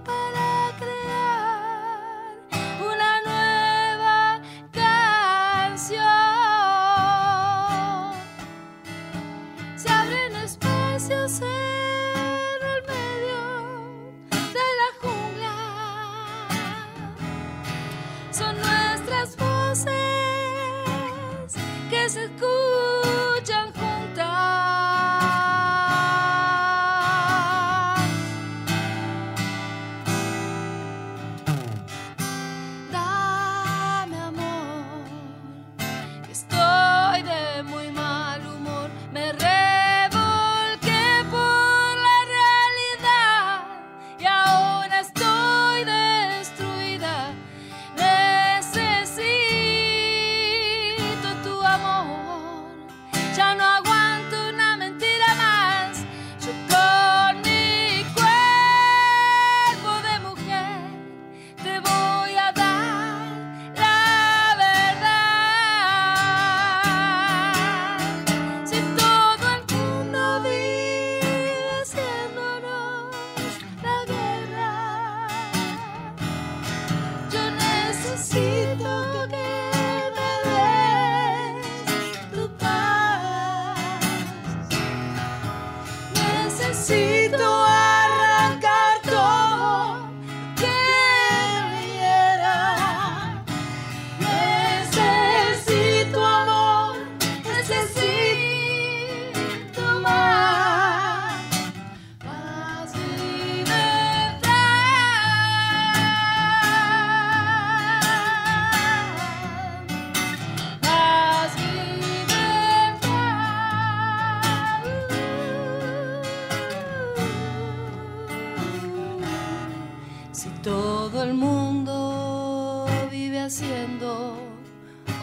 Todo el mundo vive haciendo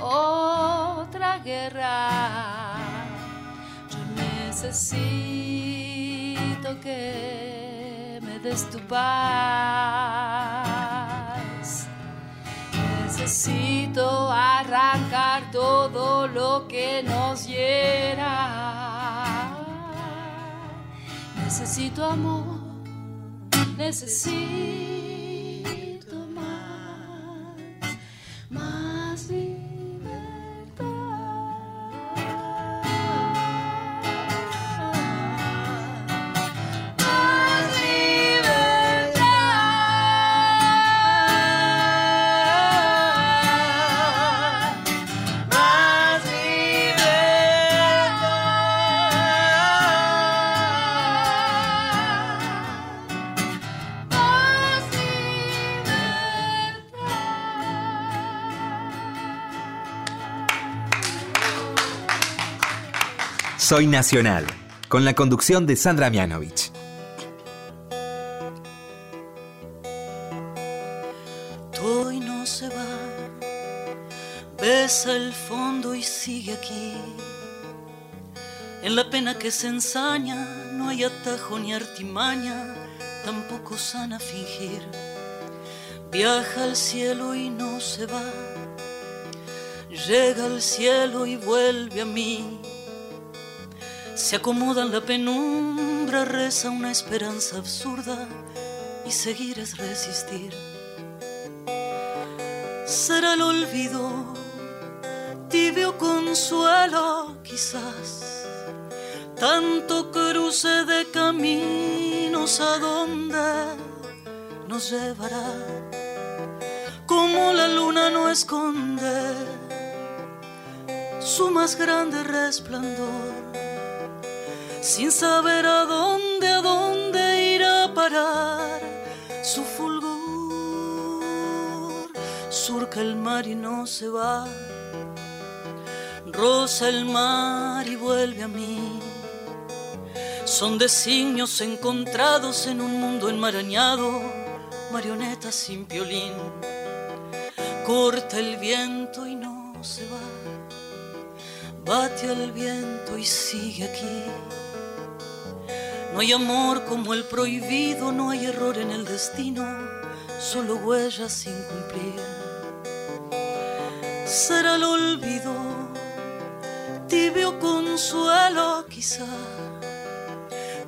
otra guerra. Yo necesito que me des tu paz. Necesito arrancar todo lo que nos hiera. Necesito amor, necesito Soy Nacional, con la conducción de Sandra Mianovich. Todo y no se va, besa el fondo y sigue aquí. En la pena que se ensaña no hay atajo ni artimaña, tampoco sana fingir. Viaja al cielo y no se va, llega al cielo y vuelve a mí. Se acomoda en la penumbra, reza una esperanza absurda y seguir es resistir. Será el olvido, tibio consuelo quizás, tanto cruce de caminos a donde nos llevará, como la luna no esconde su más grande resplandor sin saber a dónde, a dónde irá a parar su fulgor. Surca el mar y no se va, roza el mar y vuelve a mí. Son designios encontrados en un mundo enmarañado, marionetas sin violín. Corta el viento y no se va, bate al viento y sigue aquí. No hay amor como el prohibido, no hay error en el destino, solo huellas sin cumplir. Será el olvido, tibio consuelo quizá,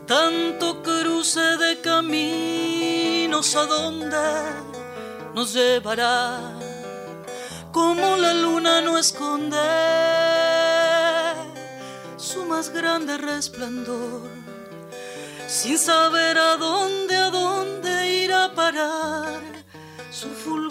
tanto cruce de caminos a donde nos llevará, como la luna no esconde su más grande resplandor sin saber a dónde, a dónde irá a parar su fulgor.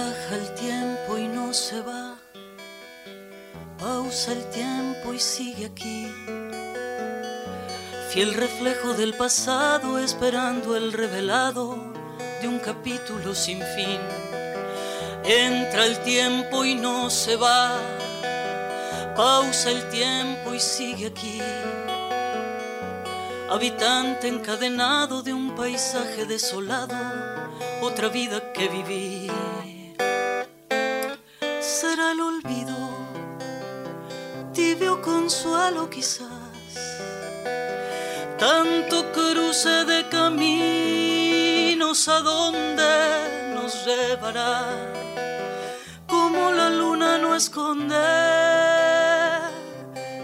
Viaja el tiempo y no se va. Pausa el tiempo y sigue aquí. Fiel reflejo del pasado, esperando el revelado de un capítulo sin fin. Entra el tiempo y no se va. Pausa el tiempo y sigue aquí. Habitante encadenado de un paisaje desolado, otra vida que vivir. Consuelo quizás. Tanto cruce de caminos a donde nos llevará, como la luna no esconde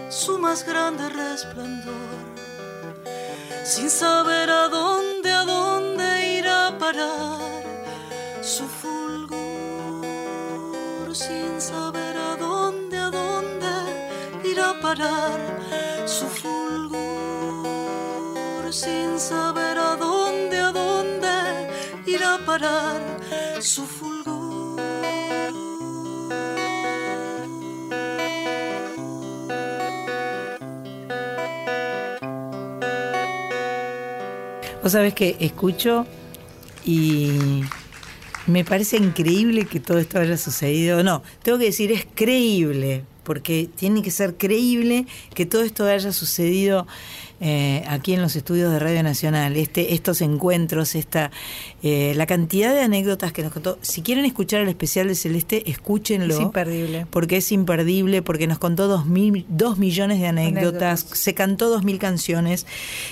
su más grande resplandor sin saber a parar su fulgor sin saber a dónde, a dónde irá a parar su fulgor. Vos sabés que escucho y me parece increíble que todo esto haya sucedido. No, tengo que decir, es creíble, porque tiene que ser creíble que todo esto haya sucedido eh, aquí en los estudios de Radio Nacional. Este, estos encuentros, esta, eh, la cantidad de anécdotas que nos contó. Si quieren escuchar el especial de Celeste, escúchenlo. Es imperdible. Porque es imperdible, porque nos contó dos, mil, dos millones de anécdotas, Anécdotas. se cantó dos mil canciones,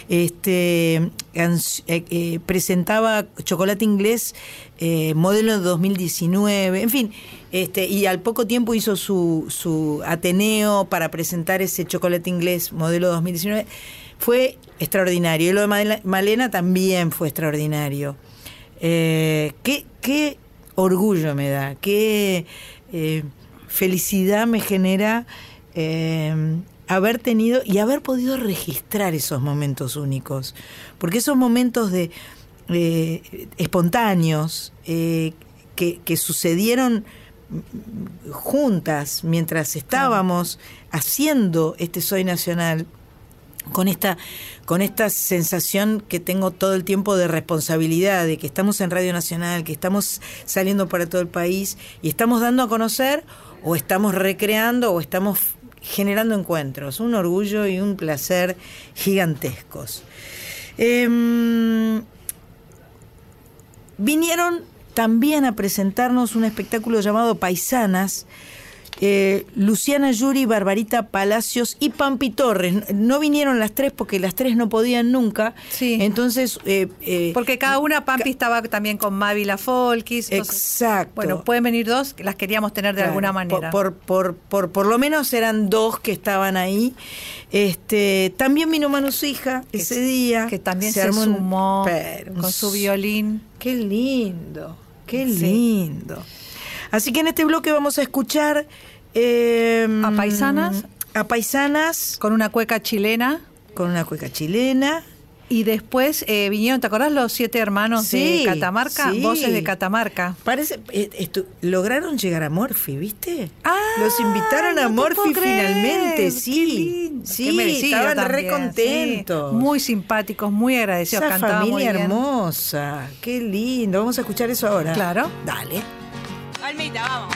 este, eh, presentaba Chocolate Inglés, eh, modelo 2019, en fin, este, y al poco tiempo hizo su, su Ateneo para presentar ese Chocolate Inglés modelo 2019. Fue extraordinario. Y lo de Malena también fue extraordinario. Eh, qué, qué orgullo me da, qué eh, felicidad me genera haber tenido y haber podido registrar esos momentos únicos. Porque esos momentos de eh, espontáneos eh, que, que sucedieron juntas mientras estábamos haciendo este Soy Nacional con esta con esta sensación que tengo todo el tiempo de responsabilidad de que estamos en Radio Nacional, que estamos saliendo para todo el país y estamos dando a conocer o estamos recreando o estamos generando encuentros, un orgullo y un placer gigantescos. Em, vinieron también a presentarnos un espectáculo llamado Paisanas. Eh, Luciana Yuri, Barbarita Palacios y Pampi Torres. No vinieron las tres porque las tres no podían nunca. Sí. Entonces. eh, eh, Porque cada una, Pampi estaba también con Mávila Folkis. entonces, Exacto. Bueno, pueden venir dos, las queríamos tener de Claro, alguna manera. Por, por, por, por lo menos eran dos que estaban ahí. Este, también vino Manu Hija ese día. que también se, un- sumó pero, con su violín. Qué lindo, qué Sí. Así que en este bloque vamos a escuchar eh, A Paisanas. A Paisanas. Con una cueca chilena. Con una cueca chilena. Y después eh, vinieron, ¿te acordás los siete hermanos Sí, de Catamarca? sí. Voces de Catamarca. Parece, eh, esto- lograron llegar a Morphy, ¿viste? Ah, Los invitaron a no Morphy finalmente, sí. Sí, Qué estaban también, re contentos. sí. Muy simpáticos, muy agradecidos. Esa muy familia bien. hermosa, qué lindo. Vamos a escuchar eso ahora. Claro. Dale. Almita.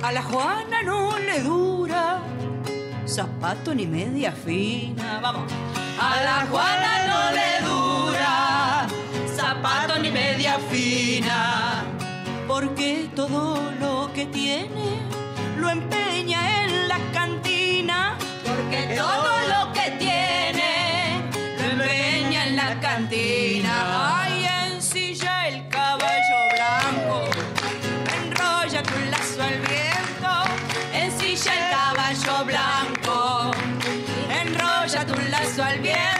A la Juana no le dura zapato ni media fina. Vamos. A la Juana no le dura zapato ni media fina. Porque todo lo que tiene lo empeña en la cantina. Porque todo lo que tiene lo empeña en la cantina. Ay, ensilla el caballo blanco enrolla tu lazo al viento, ensilla el caballo blanco, enrolla tu lazo al viento,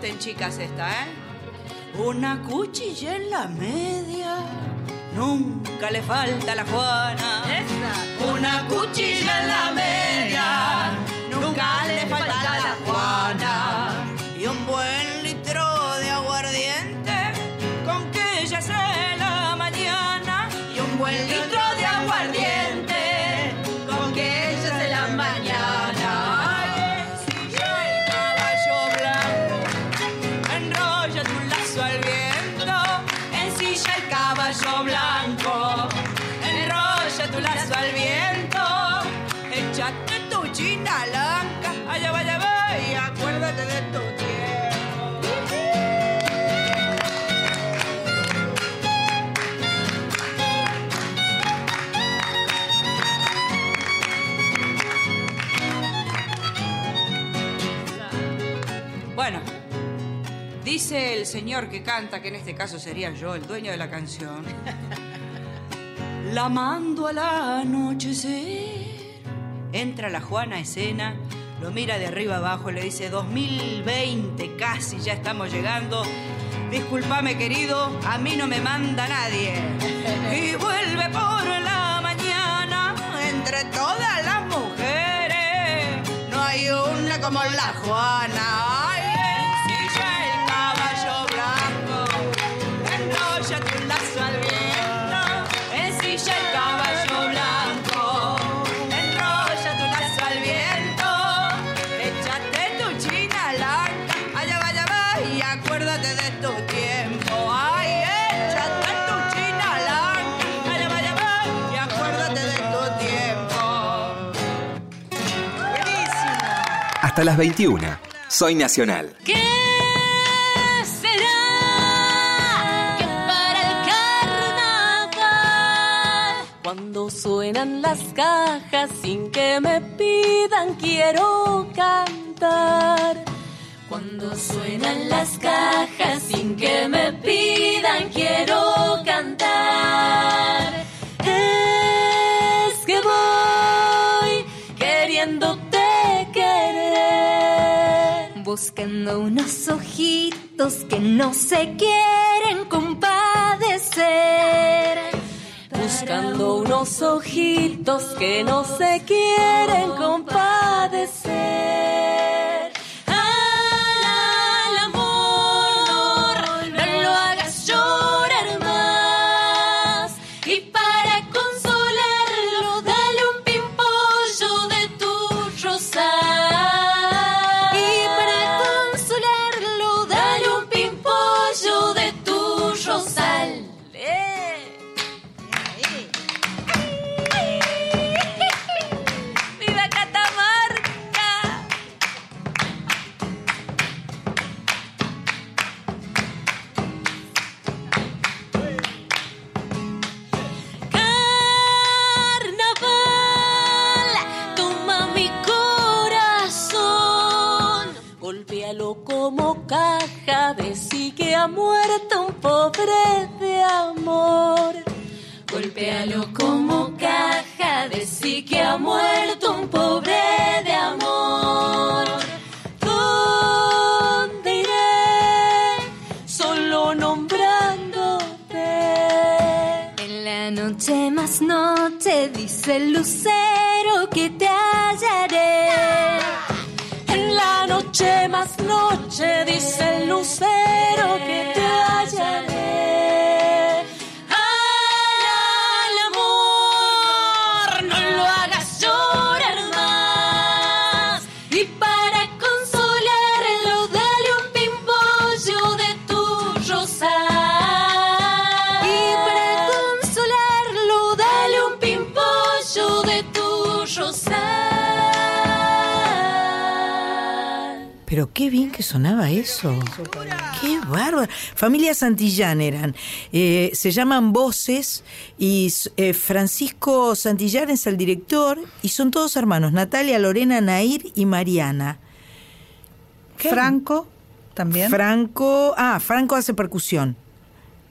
Anoten chicas esta, ¿eh? Una cuchilla en la media, nunca le falta a la Juana. Una cuchilla en la media, nunca le falta a la Juana. Y un buen Bueno, dice el señor que canta, que en este caso sería yo, el dueño de la canción. La mando al anochecer, entra la Juana a escena, lo mira de arriba abajo y le dice 2020, casi ya estamos llegando. Disculpame querido, a mí no me manda nadie. Y vuelve por la mañana entre todas las mujeres. No hay una como la Juana. Hasta las 21. Soy Nacional. ¿Qué será que para el carnaval? Cuando suenan las cajas sin que me pidan quiero cantar. Cuando suenan las cajas sin que me pidan quiero cantar. Buscando unos ojitos que no se quieren compadecer. Buscando unos ojitos que no se quieren compadecer. Caja, decí que ha muerto un pobre de amor. Golpéalo como caja, decí que ha muerto un pobre de amor. ¿Dónde iré? Solo nombrándote. En la noche más noche dice el lucero que te hallaré. Noche más noche dice el lucero que te hallaré. Pero qué bien que sonaba eso. Qué bárbaro. Familia Santillán eran. Eh, se llaman Voces y eh, Francisco Santillán es el director y son todos hermanos. Natalia, Lorena, Nair y Mariana. Franco también. Franco, ah, Franco hace percusión.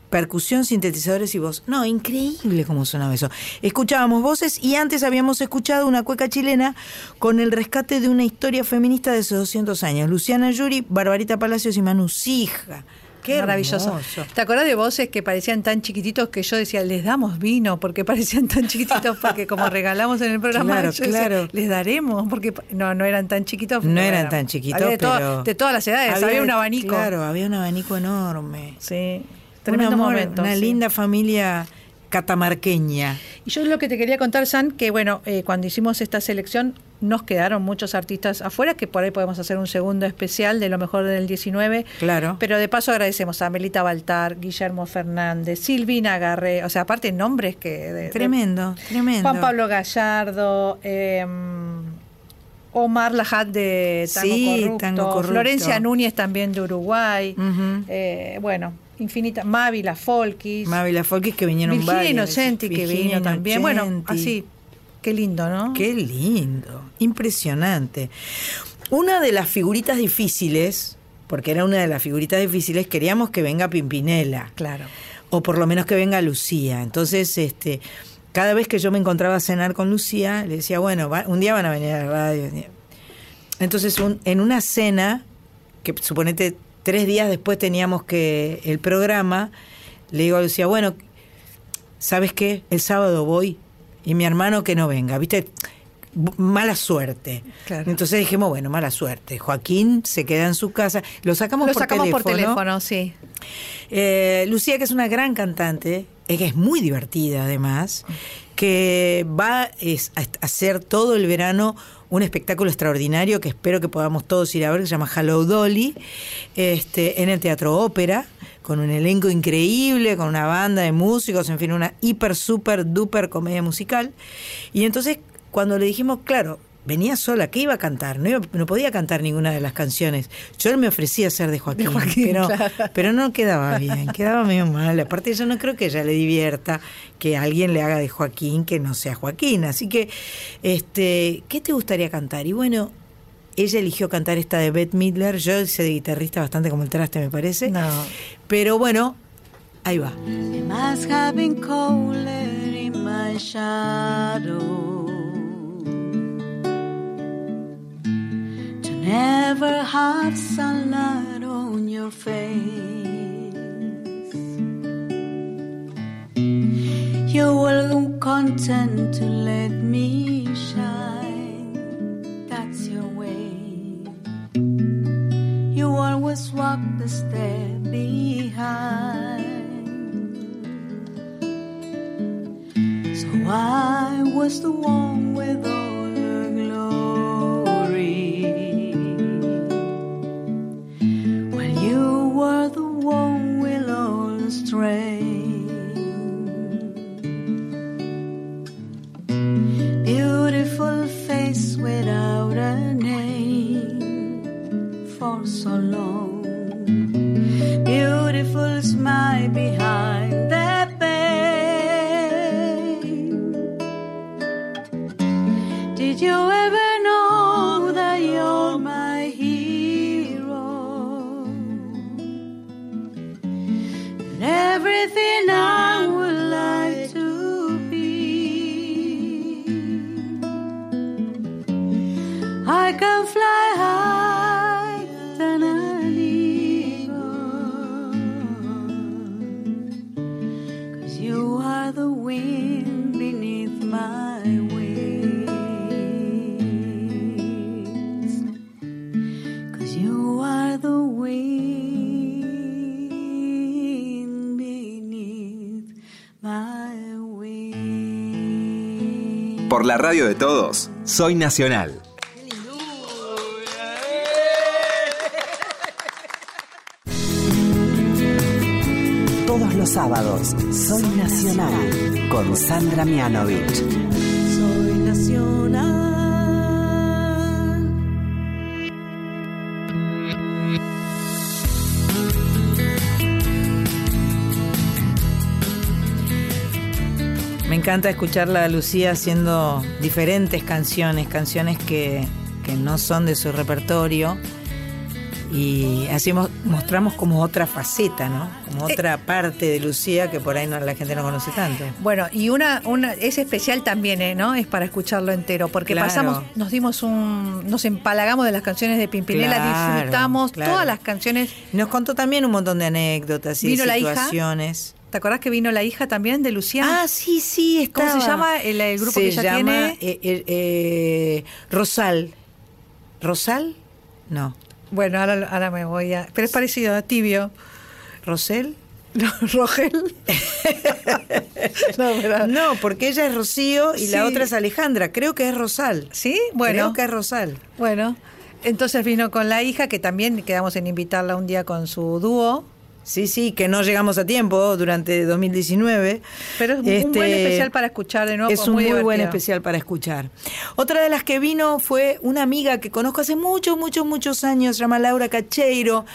Percusión, sintetizadores y voz. No, increíble cómo sonaba eso. Escuchábamos voces y antes habíamos escuchado una cueca chilena con el rescate de una historia feminista de hace 200 años. Luciana Yuri, Barbarita Palacios y Manu Sija. Qué Maravilloso. hermoso. ¿Te acordás de voces que parecían tan chiquititos que yo decía, les damos vino porque parecían tan chiquititos? Porque como regalamos en el programa, Claro, yo decía, claro. les daremos porque no, no eran tan chiquitos. No eran tan chiquitos, había de, todas las edades, había, un abanico. Claro, había un abanico enorme. Sí, Un tremendo amor, momento. Una sí. linda familia catamarqueña. Y yo lo que te quería contar, San, que bueno, eh, cuando hicimos esta selección nos quedaron muchos artistas afuera, que por ahí podemos hacer un segundo especial de lo mejor del 19. Claro. Pero de paso agradecemos a Melita Baltar, Guillermo Fernández, Silvina Garré, o sea, aparte nombres que... de- de- Tremendo, tremendo. Juan Pablo Gallardo, eh, Omar Lajat de Tango, Sí, Corrupto, Tango Corrupto. Florencia Núñez también de Uruguay, eh, bueno, infinita, Mavi La Folkis, Mávila Folkis que vinieron Virginia varias. Inocenti que Virginia vino también, bueno, así, qué lindo, ¿no? Qué lindo, impresionante. Una de las figuritas difíciles, porque era una de las figuritas difíciles, queríamos que venga Pimpinela. Claro. O por lo menos que venga Lucía. Entonces, este, cada vez que yo me encontraba a cenar con Lucía, le decía, bueno, va- un día van a venir a la radio. entonces un- en una cena, que suponete tres días después teníamos que el programa, le digo a Lucía, bueno, ¿sabes qué? El sábado voy y mi hermano que no venga, ¿viste? Mala suerte. Claro. Entonces dijimos, bueno, mala suerte. Joaquín se queda en su casa. Lo sacamos, Lo por, sacamos teléfono. por teléfono, sí. Eh, Lucía, que es una gran cantante, que es muy divertida además, que va a hacer todo el verano un espectáculo extraordinario que espero que podamos todos ir a ver, que se llama Hello Dolly, este, en el Teatro Ópera, con un elenco increíble, con una banda de músicos, en fin, una hiper, super, duper comedia musical. Y entonces, cuando le dijimos, claro, venía sola, ¿qué iba a cantar? No, iba- no podía cantar ninguna de las canciones. Yo me ofrecía a ser de Joaquín, Joaquín, pero, claro. pero no quedaba bien, quedaba medio mal. Aparte, yo no creo que ella le divierta que alguien le haga de Joaquín que no sea Joaquín. Así que, este, ¿qué te gustaría cantar? Y bueno, ella eligió cantar esta de Bette Midler. Yo hice de guitarrista bastante como el traste, me parece. No. Pero bueno, ahí va. It must have been colder in my shadow never have sunlight on your face. You were content to let me shine. That's your way. You always walk the step behind. So I was the one radio de todos, soy Nacional. Todos los sábados, Soy Nacional con Sandra Mianovich. Encanta escucharla a Lucía haciendo diferentes canciones, canciones que, que no son de su repertorio. Y así mo- mostramos como otra faceta, ¿no? Como otra parte de Lucía que por ahí no, la gente no conoce tanto. Bueno, y una, una es especial también, ¿eh? ¿no? Es para escucharlo entero, porque Claro. pasamos, nos dimos un, nos empalagamos de las canciones de Pimpinela, Claro, disfrutamos claro. todas las canciones. Nos contó también un montón de anécdotas y de la hija. ¿Te acordás que vino la hija también de Luciana? Ah, sí, sí, ¿Cómo se estaba. llama el, el grupo Se que ella llama, tiene? eh, eh, eh, Rosal. ¿Rosal? No. Bueno, ahora, ahora me voy a... Pero es parecido a Tibio. ¿Rosel? No, Rogel. no, pero- No, porque ella es Rocío y la otra es Alejandra. Creo que es Rosal. ¿Sí? Bueno. Creo que es Rosal. Bueno, entonces vino con la hija, que también quedamos en invitarla un día con su dúo. Sí, sí, que no llegamos a tiempo durante 2019. Pero es un Este, buen especial para escuchar de nuevo. Es un muy, buen especial para escuchar. Otra de las que vino fue una amiga que conozco hace muchos, muchos, muchos años, se llama Laura Cacheiro.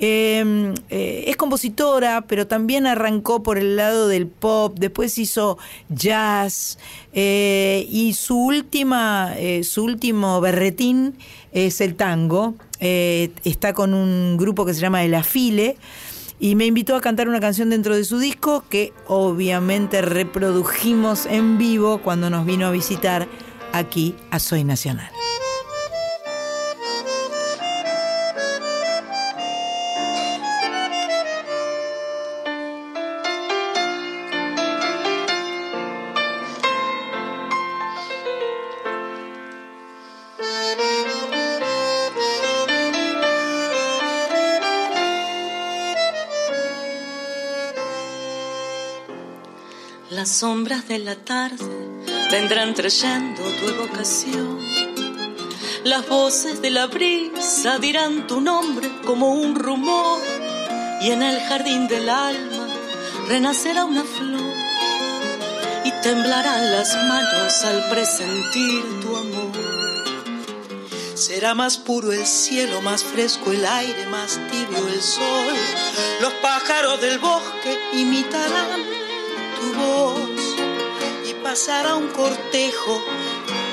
Eh, eh, es compositora, pero también arrancó por el lado del pop, después hizo jazz eh, y su última, eh, su último berretín es el tango. Está con un grupo que se llama El Afile y me invitó a cantar una canción dentro de su disco que obviamente reprodujimos en vivo cuando nos vino a visitar aquí a Soy Nacional. Las sombras de la tarde vendrán trayendo tu evocación. Las voces de la brisa dirán tu nombre como un rumor y en el jardín del alma renacerá una flor y temblarán las manos al presentir tu amor. Será más puro el cielo, más fresco el aire, más tibio el sol. Los pájaros del bosque imitarán pasará un cortejo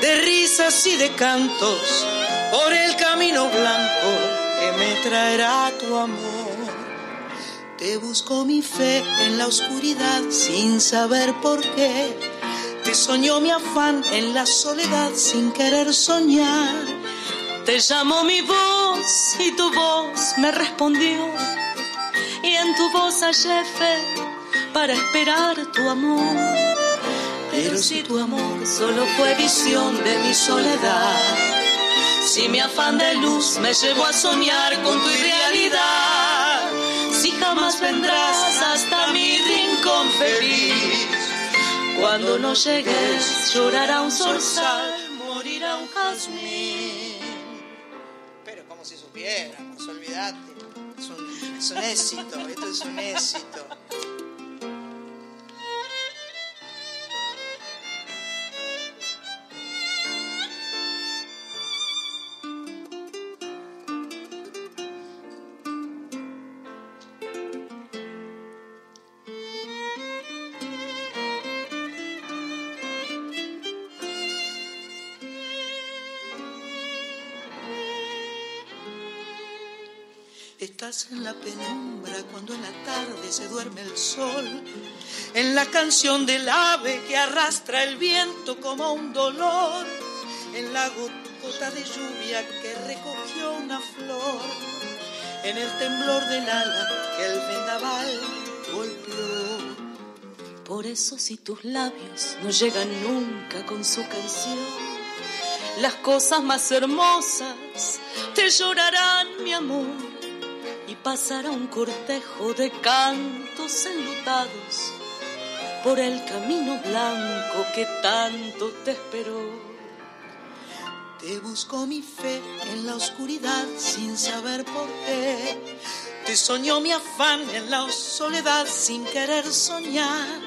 de risas y de cantos por el camino blanco que me traerá tu amor. Te busco mi fe en la oscuridad sin saber por qué. Te soñó mi afán en la soledad sin querer soñar. Te llamó mi voz y tu voz me respondió. Y en tu voz hallé fe para esperar tu amor. Pero si tu amor solo fue visión de mi soledad, si mi afán de luz me llevó a soñar con tu irrealidad, si jamás vendrás hasta mi rincón feliz, cuando no llegues llorará un zorzal, morirá un jazmín. Pero como si supiéramos, olvídate. Es un, es un éxito, esto es un éxito. En la penumbra cuando en la tarde se duerme el sol, en la canción del ave que arrastra el viento como un dolor, en la gota de lluvia que recogió una flor, en el temblor del ala que el vendaval golpeó. Por eso si tus labios no llegan nunca con su canción, las cosas más hermosas te llorarán, mi amor y pasará un cortejo de cantos enlutados por el camino blanco que tanto te esperó. Te busco mi fe en la oscuridad sin saber por qué. Te soñó mi afán en la soledad sin querer soñar.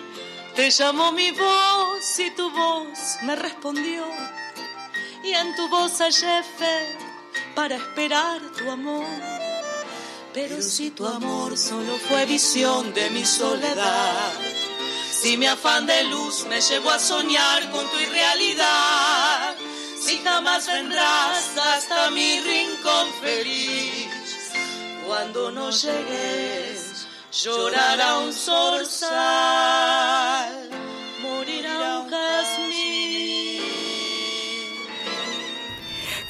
Te llamó mi voz y tu voz me respondió. Y en tu voz hallé fe para esperar tu amor. Pero si tu amor solo fue visión de mi soledad, si mi afán de luz me llevó a soñar con tu irrealidad, si jamás vendrás hasta mi rincón feliz, cuando no llegues llorará un zorzal,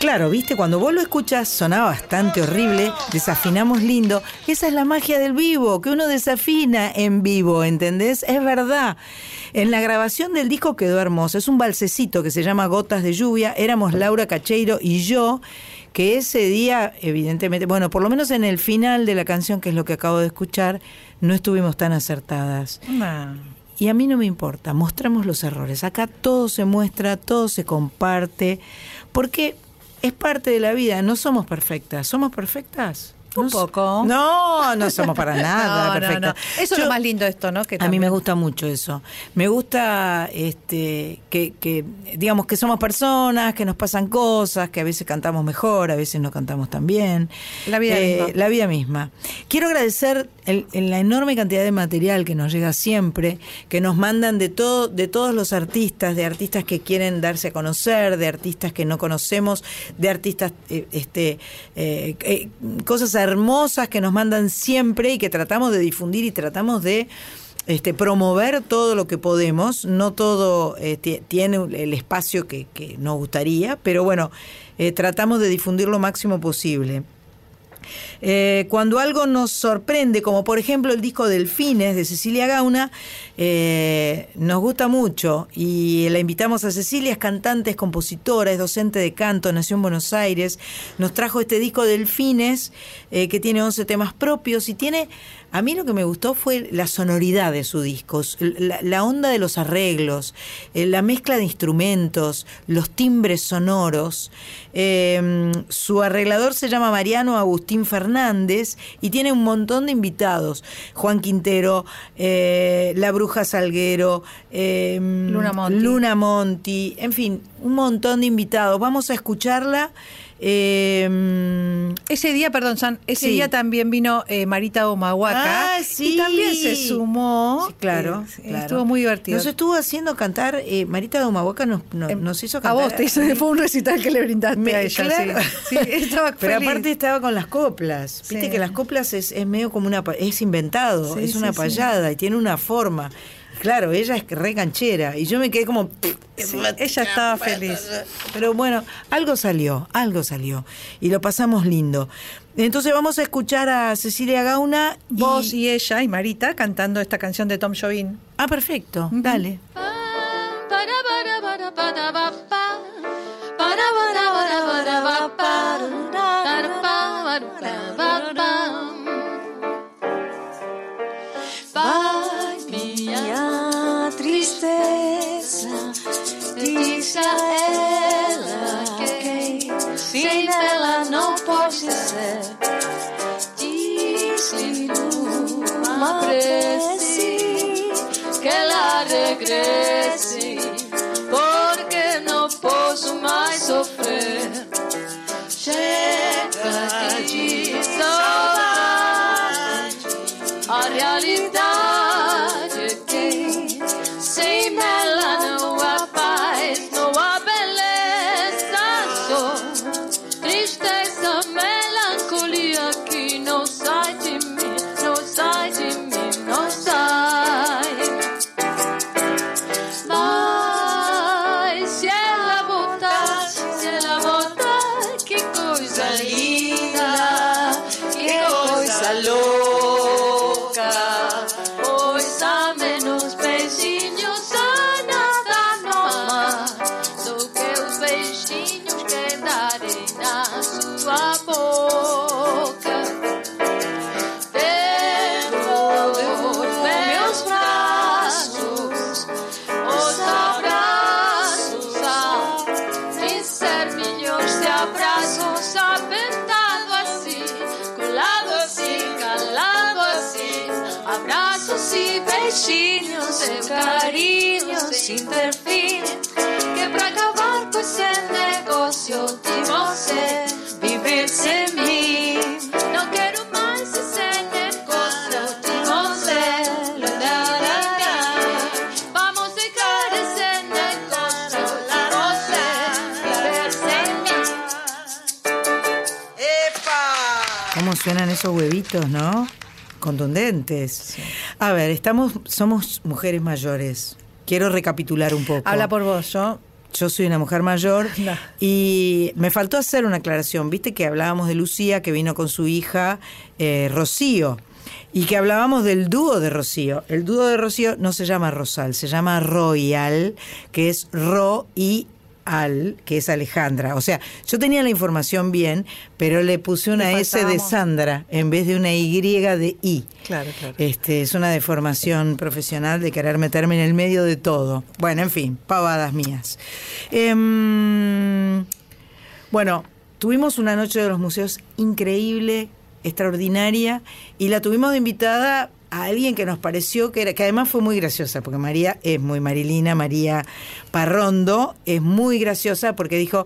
Claro, viste, cuando vos lo escuchas sonaba bastante horrible, desafinamos lindo. Esa es la magia del vivo, que uno desafina en vivo, ¿entendés? Es verdad. En la grabación del disco quedó hermoso. Es un balsecito que se llama Gotas de Lluvia. Éramos Laura Cacheiro y yo, que ese día, evidentemente, bueno, por lo menos en el final de la canción, que es lo que acabo de escuchar, no estuvimos tan acertadas. Y a mí no me importa, mostramos los errores. Acá todo se muestra, todo se comparte, porque es parte de la vida, no somos perfectas. ¿Somos perfectas? Un poco. No, no somos para nada No, no. Eso es lo más lindo de esto, ¿no? Que a mí me gusta mucho eso. Me gusta este que, que, digamos que somos personas, que nos pasan cosas, que a veces cantamos mejor, a veces no cantamos tan bien. La vida misma. La vida misma. Quiero agradecer el- el- la enorme cantidad de material que nos llega siempre, que nos mandan de todo, de todos los artistas, de artistas que quieren darse a conocer, de artistas que no conocemos, de artistas eh, este eh, eh, cosas hermosas que nos mandan siempre y que tratamos de difundir y tratamos de este, promover todo lo que podemos. No todo eh, ti- tiene el espacio que, que nos gustaría, pero bueno, eh, tratamos de difundir lo máximo posible. Eh, cuando algo nos sorprende, como por ejemplo el disco Delfines de Cecilia Gauna, eh, nos gusta mucho y la invitamos a Cecilia, es cantante, es compositora, es docente de canto, nació en Buenos Aires, nos trajo este disco Delfines eh, que tiene 11 temas propios y tiene a mí lo que me gustó fue la sonoridad de sus discos, la, la onda de los arreglos, eh, la mezcla de instrumentos, los timbres sonoros. Eh, su arreglador se llama Mariano Agustín Fernández y tiene un montón de invitados. Juan Quintero, eh, La Bruja Salguero, Luna Monti. Luna Monti, en fin, un montón de invitados. Vamos a escucharla. Eh, Ese día, perdón, San, ese Sí. día también vino eh, Marita Omahuaca Ah, sí. y también se sumó. Sí, claro, Eh, claro. Estuvo muy divertido. Nos estuvo haciendo cantar, eh, Marita de Humahuaca nos, nos, nos hizo a cantar. vos te hizo, fue un recital que le brindaste Me- a ella. claro. Estaba Pero feliz. aparte estaba con las coplas. Viste que las coplas es, es medio como una... Es inventado, es una payada y tiene una forma. Claro, ella es re canchera y yo me quedé como... Sí, ella estaba feliz. Pero bueno, algo salió, algo salió. Y lo pasamos lindo. Entonces vamos a escuchar a Cecilia Gauna. Vos y ella y Marita cantando esta canción de Tom Jobim. Ah, perfecto. Dale. E carinhos sem ter fim, que pra acabar de você viver sem mim, não quero mais esse negócio de você. La, la, la, la. Vamos dejar esse negócio de você viver sem mim. ¿Cómo suenan esos huevitos, no? Contundentes. A ver, estamos, somos mujeres mayores. Quiero recapitular un poco. Habla por vos, yo. Yo soy una mujer mayor No. y me faltó hacer una aclaración. Viste que hablábamos de Lucía, que vino con su hija eh, Rocío, y que hablábamos del dúo de Rocío. El dúo de Rocío no se llama Rosal, se llama Royal, que es Ro y Al, que es Alejandra. O sea, yo tenía la información bien, pero le puse una Le S de. Sandra en vez de una Y de I. Claro, claro. Este, es una deformación profesional de querer meterme en el medio de todo. Bueno, en fin, pavadas mías. Em, bueno, tuvimos una noche de los museos increíble, extraordinaria, y la tuvimos de invitada a alguien que nos pareció que era, que además fue muy graciosa, porque María es muy marilina, María Parrondo es muy graciosa porque dijo,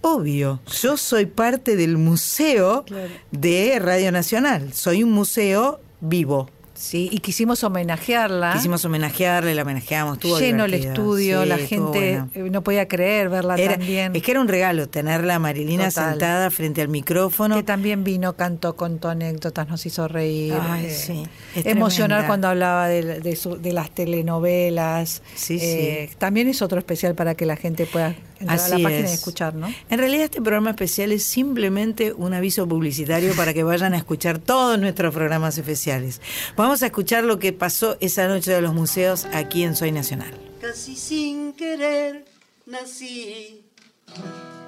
obvio, yo soy parte del museo de Radio Nacional, soy un museo vivo. Sí, y quisimos homenajearla. Quisimos homenajearle, la homenajeamos, estuvo Lleno el estudio, Sí, la gente no podía creer verla Era- también. Es que era un regalo tenerla a Marilina Total. sentada frente al micrófono. Que también vino, cantó, contó anécdotas, nos hizo reír. Ay, eh, sí, es emocionar tremenda. cuando hablaba de, de su- de las telenovelas. Sí, Eh, También es otro especial para que la gente pueda entrar a Así la página es. y escuchar, ¿no? En realidad este programa especial es simplemente un aviso publicitario para que vayan a escuchar todos nuestros programas especiales. Vamos a escuchar lo que pasó esa noche de los museos aquí en Soy Nacional. Casi sin querer nací,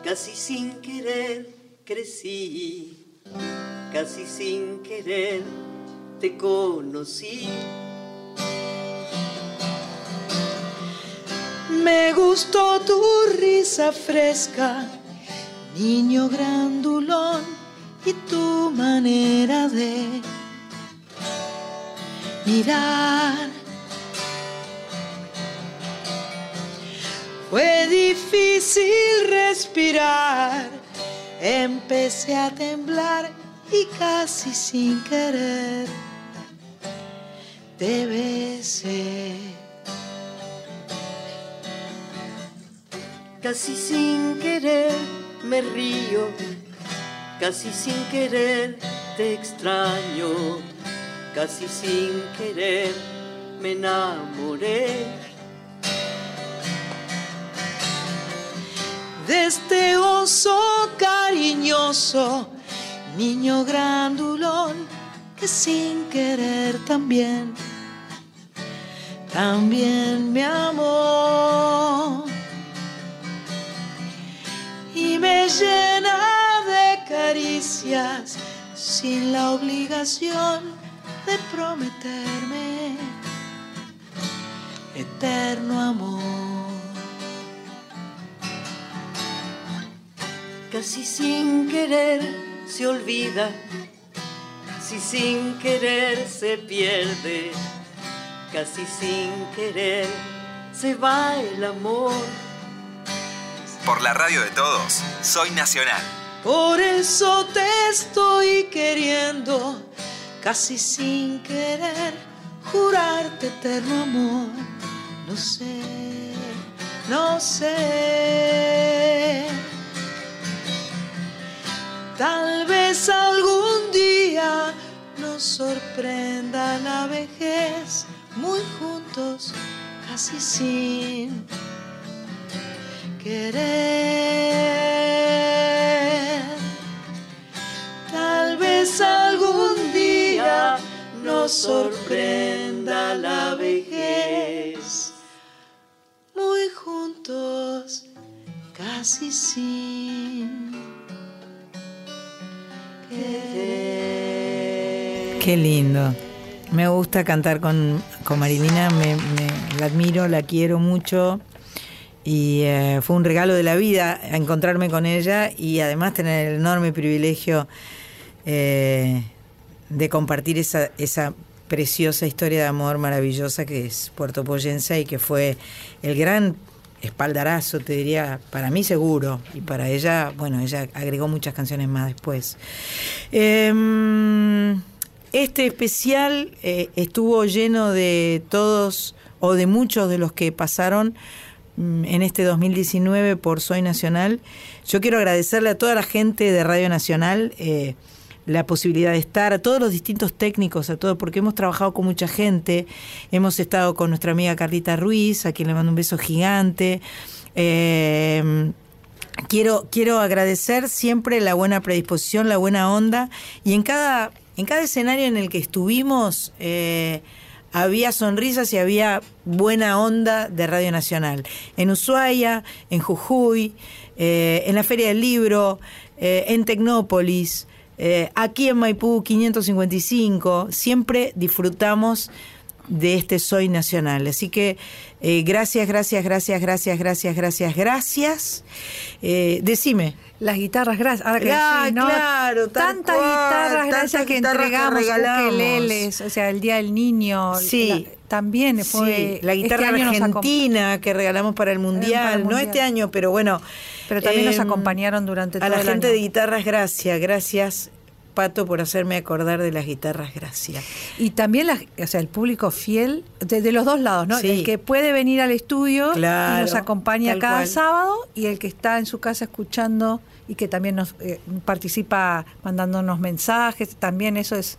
casi sin querer crecí, casi sin querer te conocí. Me gustó tu risa fresca, niño grandulón, y tu manera de mirar. Fue difícil respirar, empecé a temblar y casi sin querer te besé. Casi sin querer me río, casi sin querer te extraño, casi sin querer me enamoré. de este oso cariñoso, niño grandulón, que sin querer también, también me amó. Y me llena de caricias sin la obligación de prometerme eterno amor. Casi sin querer se olvida, si sin querer se pierde, casi sin querer se va el amor. Por la radio de todos, Soy Nacional. Por eso te estoy queriendo, casi sin querer, jurarte eterno amor. No sé, no sé. Tal vez algún día nos sorprenda la vejez, muy juntos, casi sin querer. Tal vez algún día nos sorprenda la vejez, muy juntos, casi sin querer. Qué lindo. Me gusta cantar con, con Marilina, me, me- la admiro, la quiero mucho. Y eh, fue un regalo de la vida encontrarme con ella y además tener el enorme privilegio eh, de compartir esa, esa preciosa historia de amor maravillosa que es Puerto Poyensa y que fue el gran espaldarazo, te diría, para mí seguro, y para ella, bueno, ella agregó muchas canciones más después. Em, este especial eh, estuvo lleno de todos o de muchos de los que pasaron en este 2019 por Soy Nacional. Yo quiero agradecerle a toda la gente de Radio Nacional eh, la posibilidad de estar, a todos los distintos técnicos, a todos, porque hemos trabajado con mucha gente. Hemos estado con nuestra amiga Carlita Ruiz, a quien le mando un beso gigante. Eh, quiero, quiero agradecer siempre la buena predisposición, la buena onda. Y en cada, en cada escenario en el que estuvimos, eh, había sonrisas y había buena onda de Radio Nacional. En Ushuaia, en Jujuy, eh, en la Feria del Libro, eh, en Tecnópolis, eh, aquí en Maipú 555, siempre disfrutamos de este Soy Nacional. Así que eh, gracias, gracias, gracias, gracias, gracias, gracias, gracias. Eh, decime. Las guitarras, gracias. Ahora que Ah, decís, ¿no? claro, tantas cual, guitarras, gracias que guitarras entregamos, ukeleles, o sea, el Día del Niño. Sí. la- también fue. Sí, la guitarra este acom- argentina que regalamos para el mundial, para el no este año, pero bueno. Pero también nos em, acompañaron durante A todo la el gente año. de guitarras, gracias, gracias, Pato, por hacerme acordar de las guitarras, gracias. Y también la- o sea, el público fiel, de, de los dos lados, ¿no? Sí. El que puede venir al estudio Claro, y nos acompaña cada cual. sábado y el que está en su casa escuchando y que también nos eh, participa mandándonos mensajes, también eso es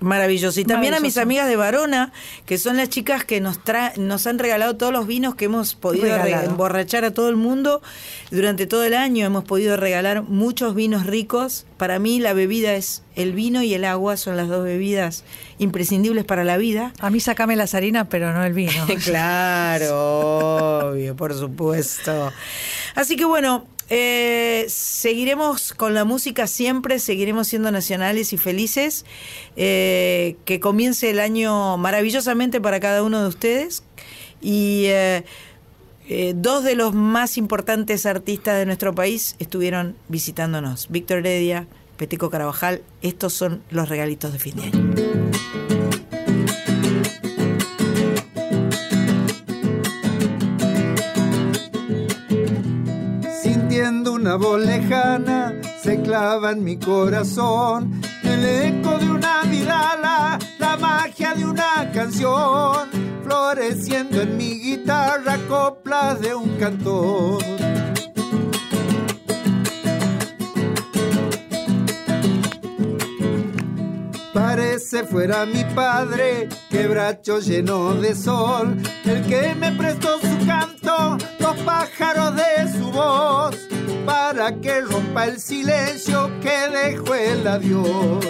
Maravilloso. Y también a mis amigas de Varona, que son las chicas que nos, tra- nos han regalado todos los vinos que hemos podido emborrachar a todo el mundo durante todo el año. Hemos podido regalar muchos vinos ricos. Para mí la bebida es el vino y el agua, son las dos bebidas imprescindibles para la vida. A mí sacame las harinas, pero no el vino. claro, obvio, por supuesto. Así que bueno, eh, seguiremos con la música siempre, seguiremos siendo nacionales y felices. Eh, que comience el año maravillosamente para cada uno de ustedes. Y eh, dos de los más importantes artistas de nuestro país estuvieron visitándonos. Víctor Heredia, Peteco Carabajal. Estos son los regalitos de fin de año. Una voz lejana, se clava en mi corazón el eco de una vidala, la magia de una canción, floreciendo en mi guitarra coplas de un cantor. Parece fuera mi padre, quebracho lleno de sol, el que me prestó su canto, los pájaros de su voz, para que rompa el silencio que dejó el adiós.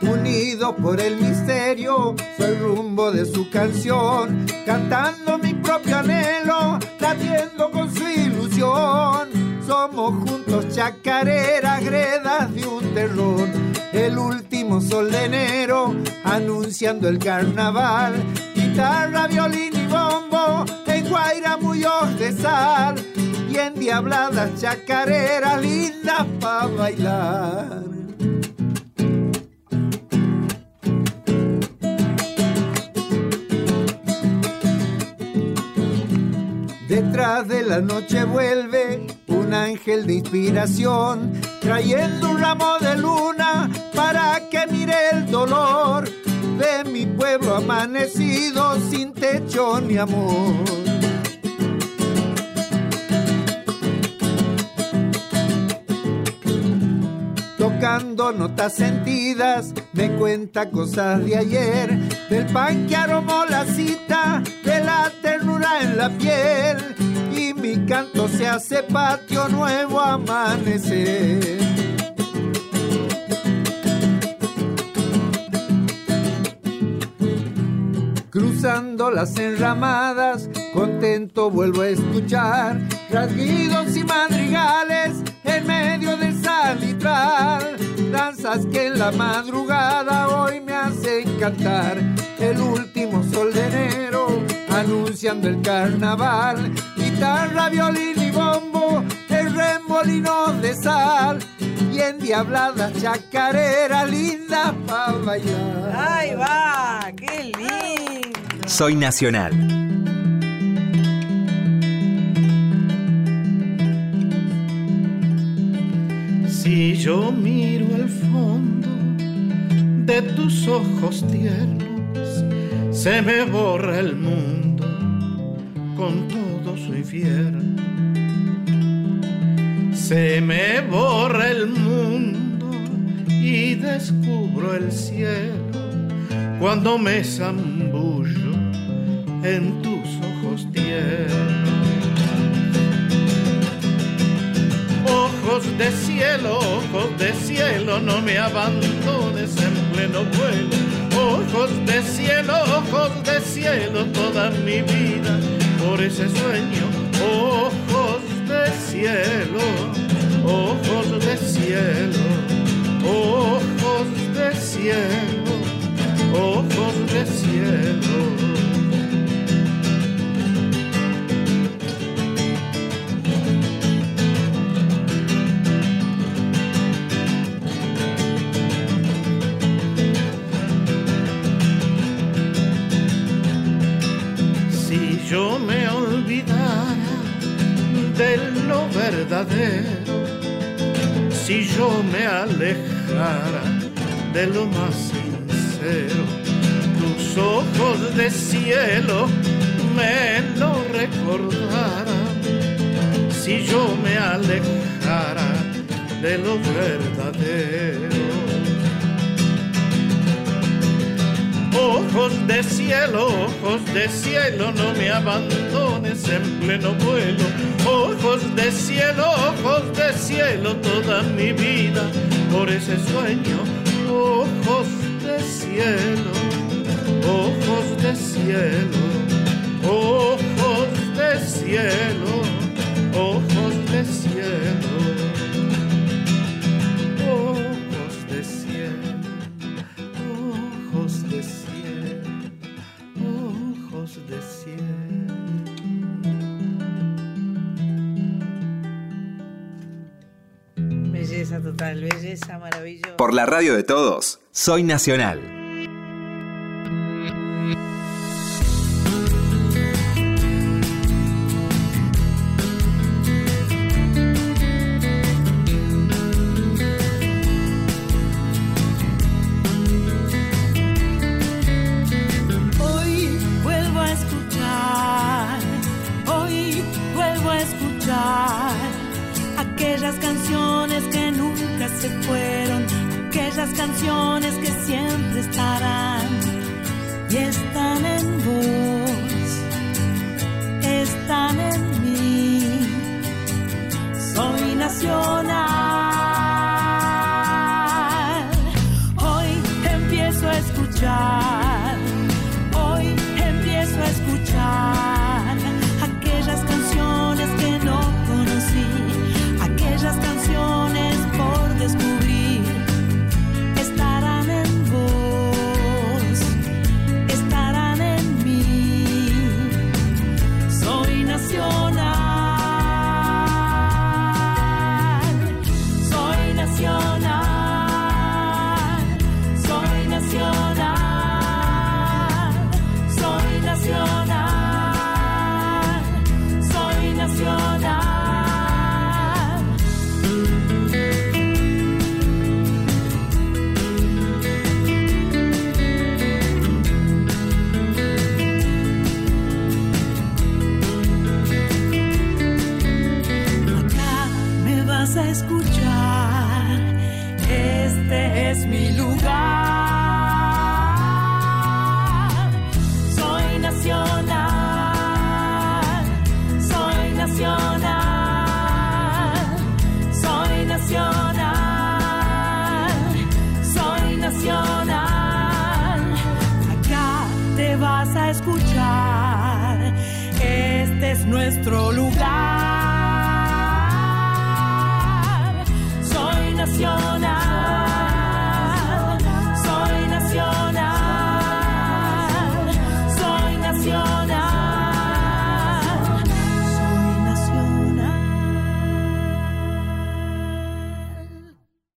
Unido por el misterio, fue el rumbo de su canción, cantando mi propio Juntos chacareras, gredas de un terror. El último sol de enero, anunciando el carnaval. Guitarra, violín y bombo, en Guaira mullos de sal. Y endiabladas chacareras, lindas para bailar. Detrás de la noche vuelve un ángel de inspiración, trayendo un ramo de luna para que mire el dolor de mi pueblo amanecido sin techo ni amor. Tocando notas sentidas, me cuenta cosas de ayer, del pan que aromó la cita, de la ternura en la piel, y mi canto se hace patio nuevo amanecer. Cruzando las enramadas, contento vuelvo a escuchar rasguidos y madrigales en medio del salitral. Danzas que en la madrugada hoy me hacen cantar. El último sol de enero anunciando el carnaval. Guitarra, violín y bombo, el remolino de sal. Y endiabladas chacareras lindas para bailar. ¡Ahí va! ¡Qué lindo! Soy Nacional. Si yo miro el fondo de tus ojos tiernos, se me borra el mundo con todo su infierno. Se me borra el mundo y descubro el cielo cuando me zambullo en tus ojos tiernos. Ojos de cielo, ojos de cielo, no me abandones en pleno vuelo. Ojos de cielo, ojos de cielo, toda mi vida por ese sueño. Ojos de cielo, ojos de cielo, ojos de cielo, ojos de cielo. yo me olvidara de lo verdadero, si yo me alejara de lo más sincero, tus ojos de cielo me lo recordaran, si yo me alejara de lo verdadero. ojos de cielo, ojos de cielo, no me abandones en pleno vuelo. Ojos de cielo, ojos de cielo, toda mi vida por ese sueño. Ojos de cielo, ojos de cielo, ojos de cielo, ojos de cielo. Por la radio de todos, soy nacional.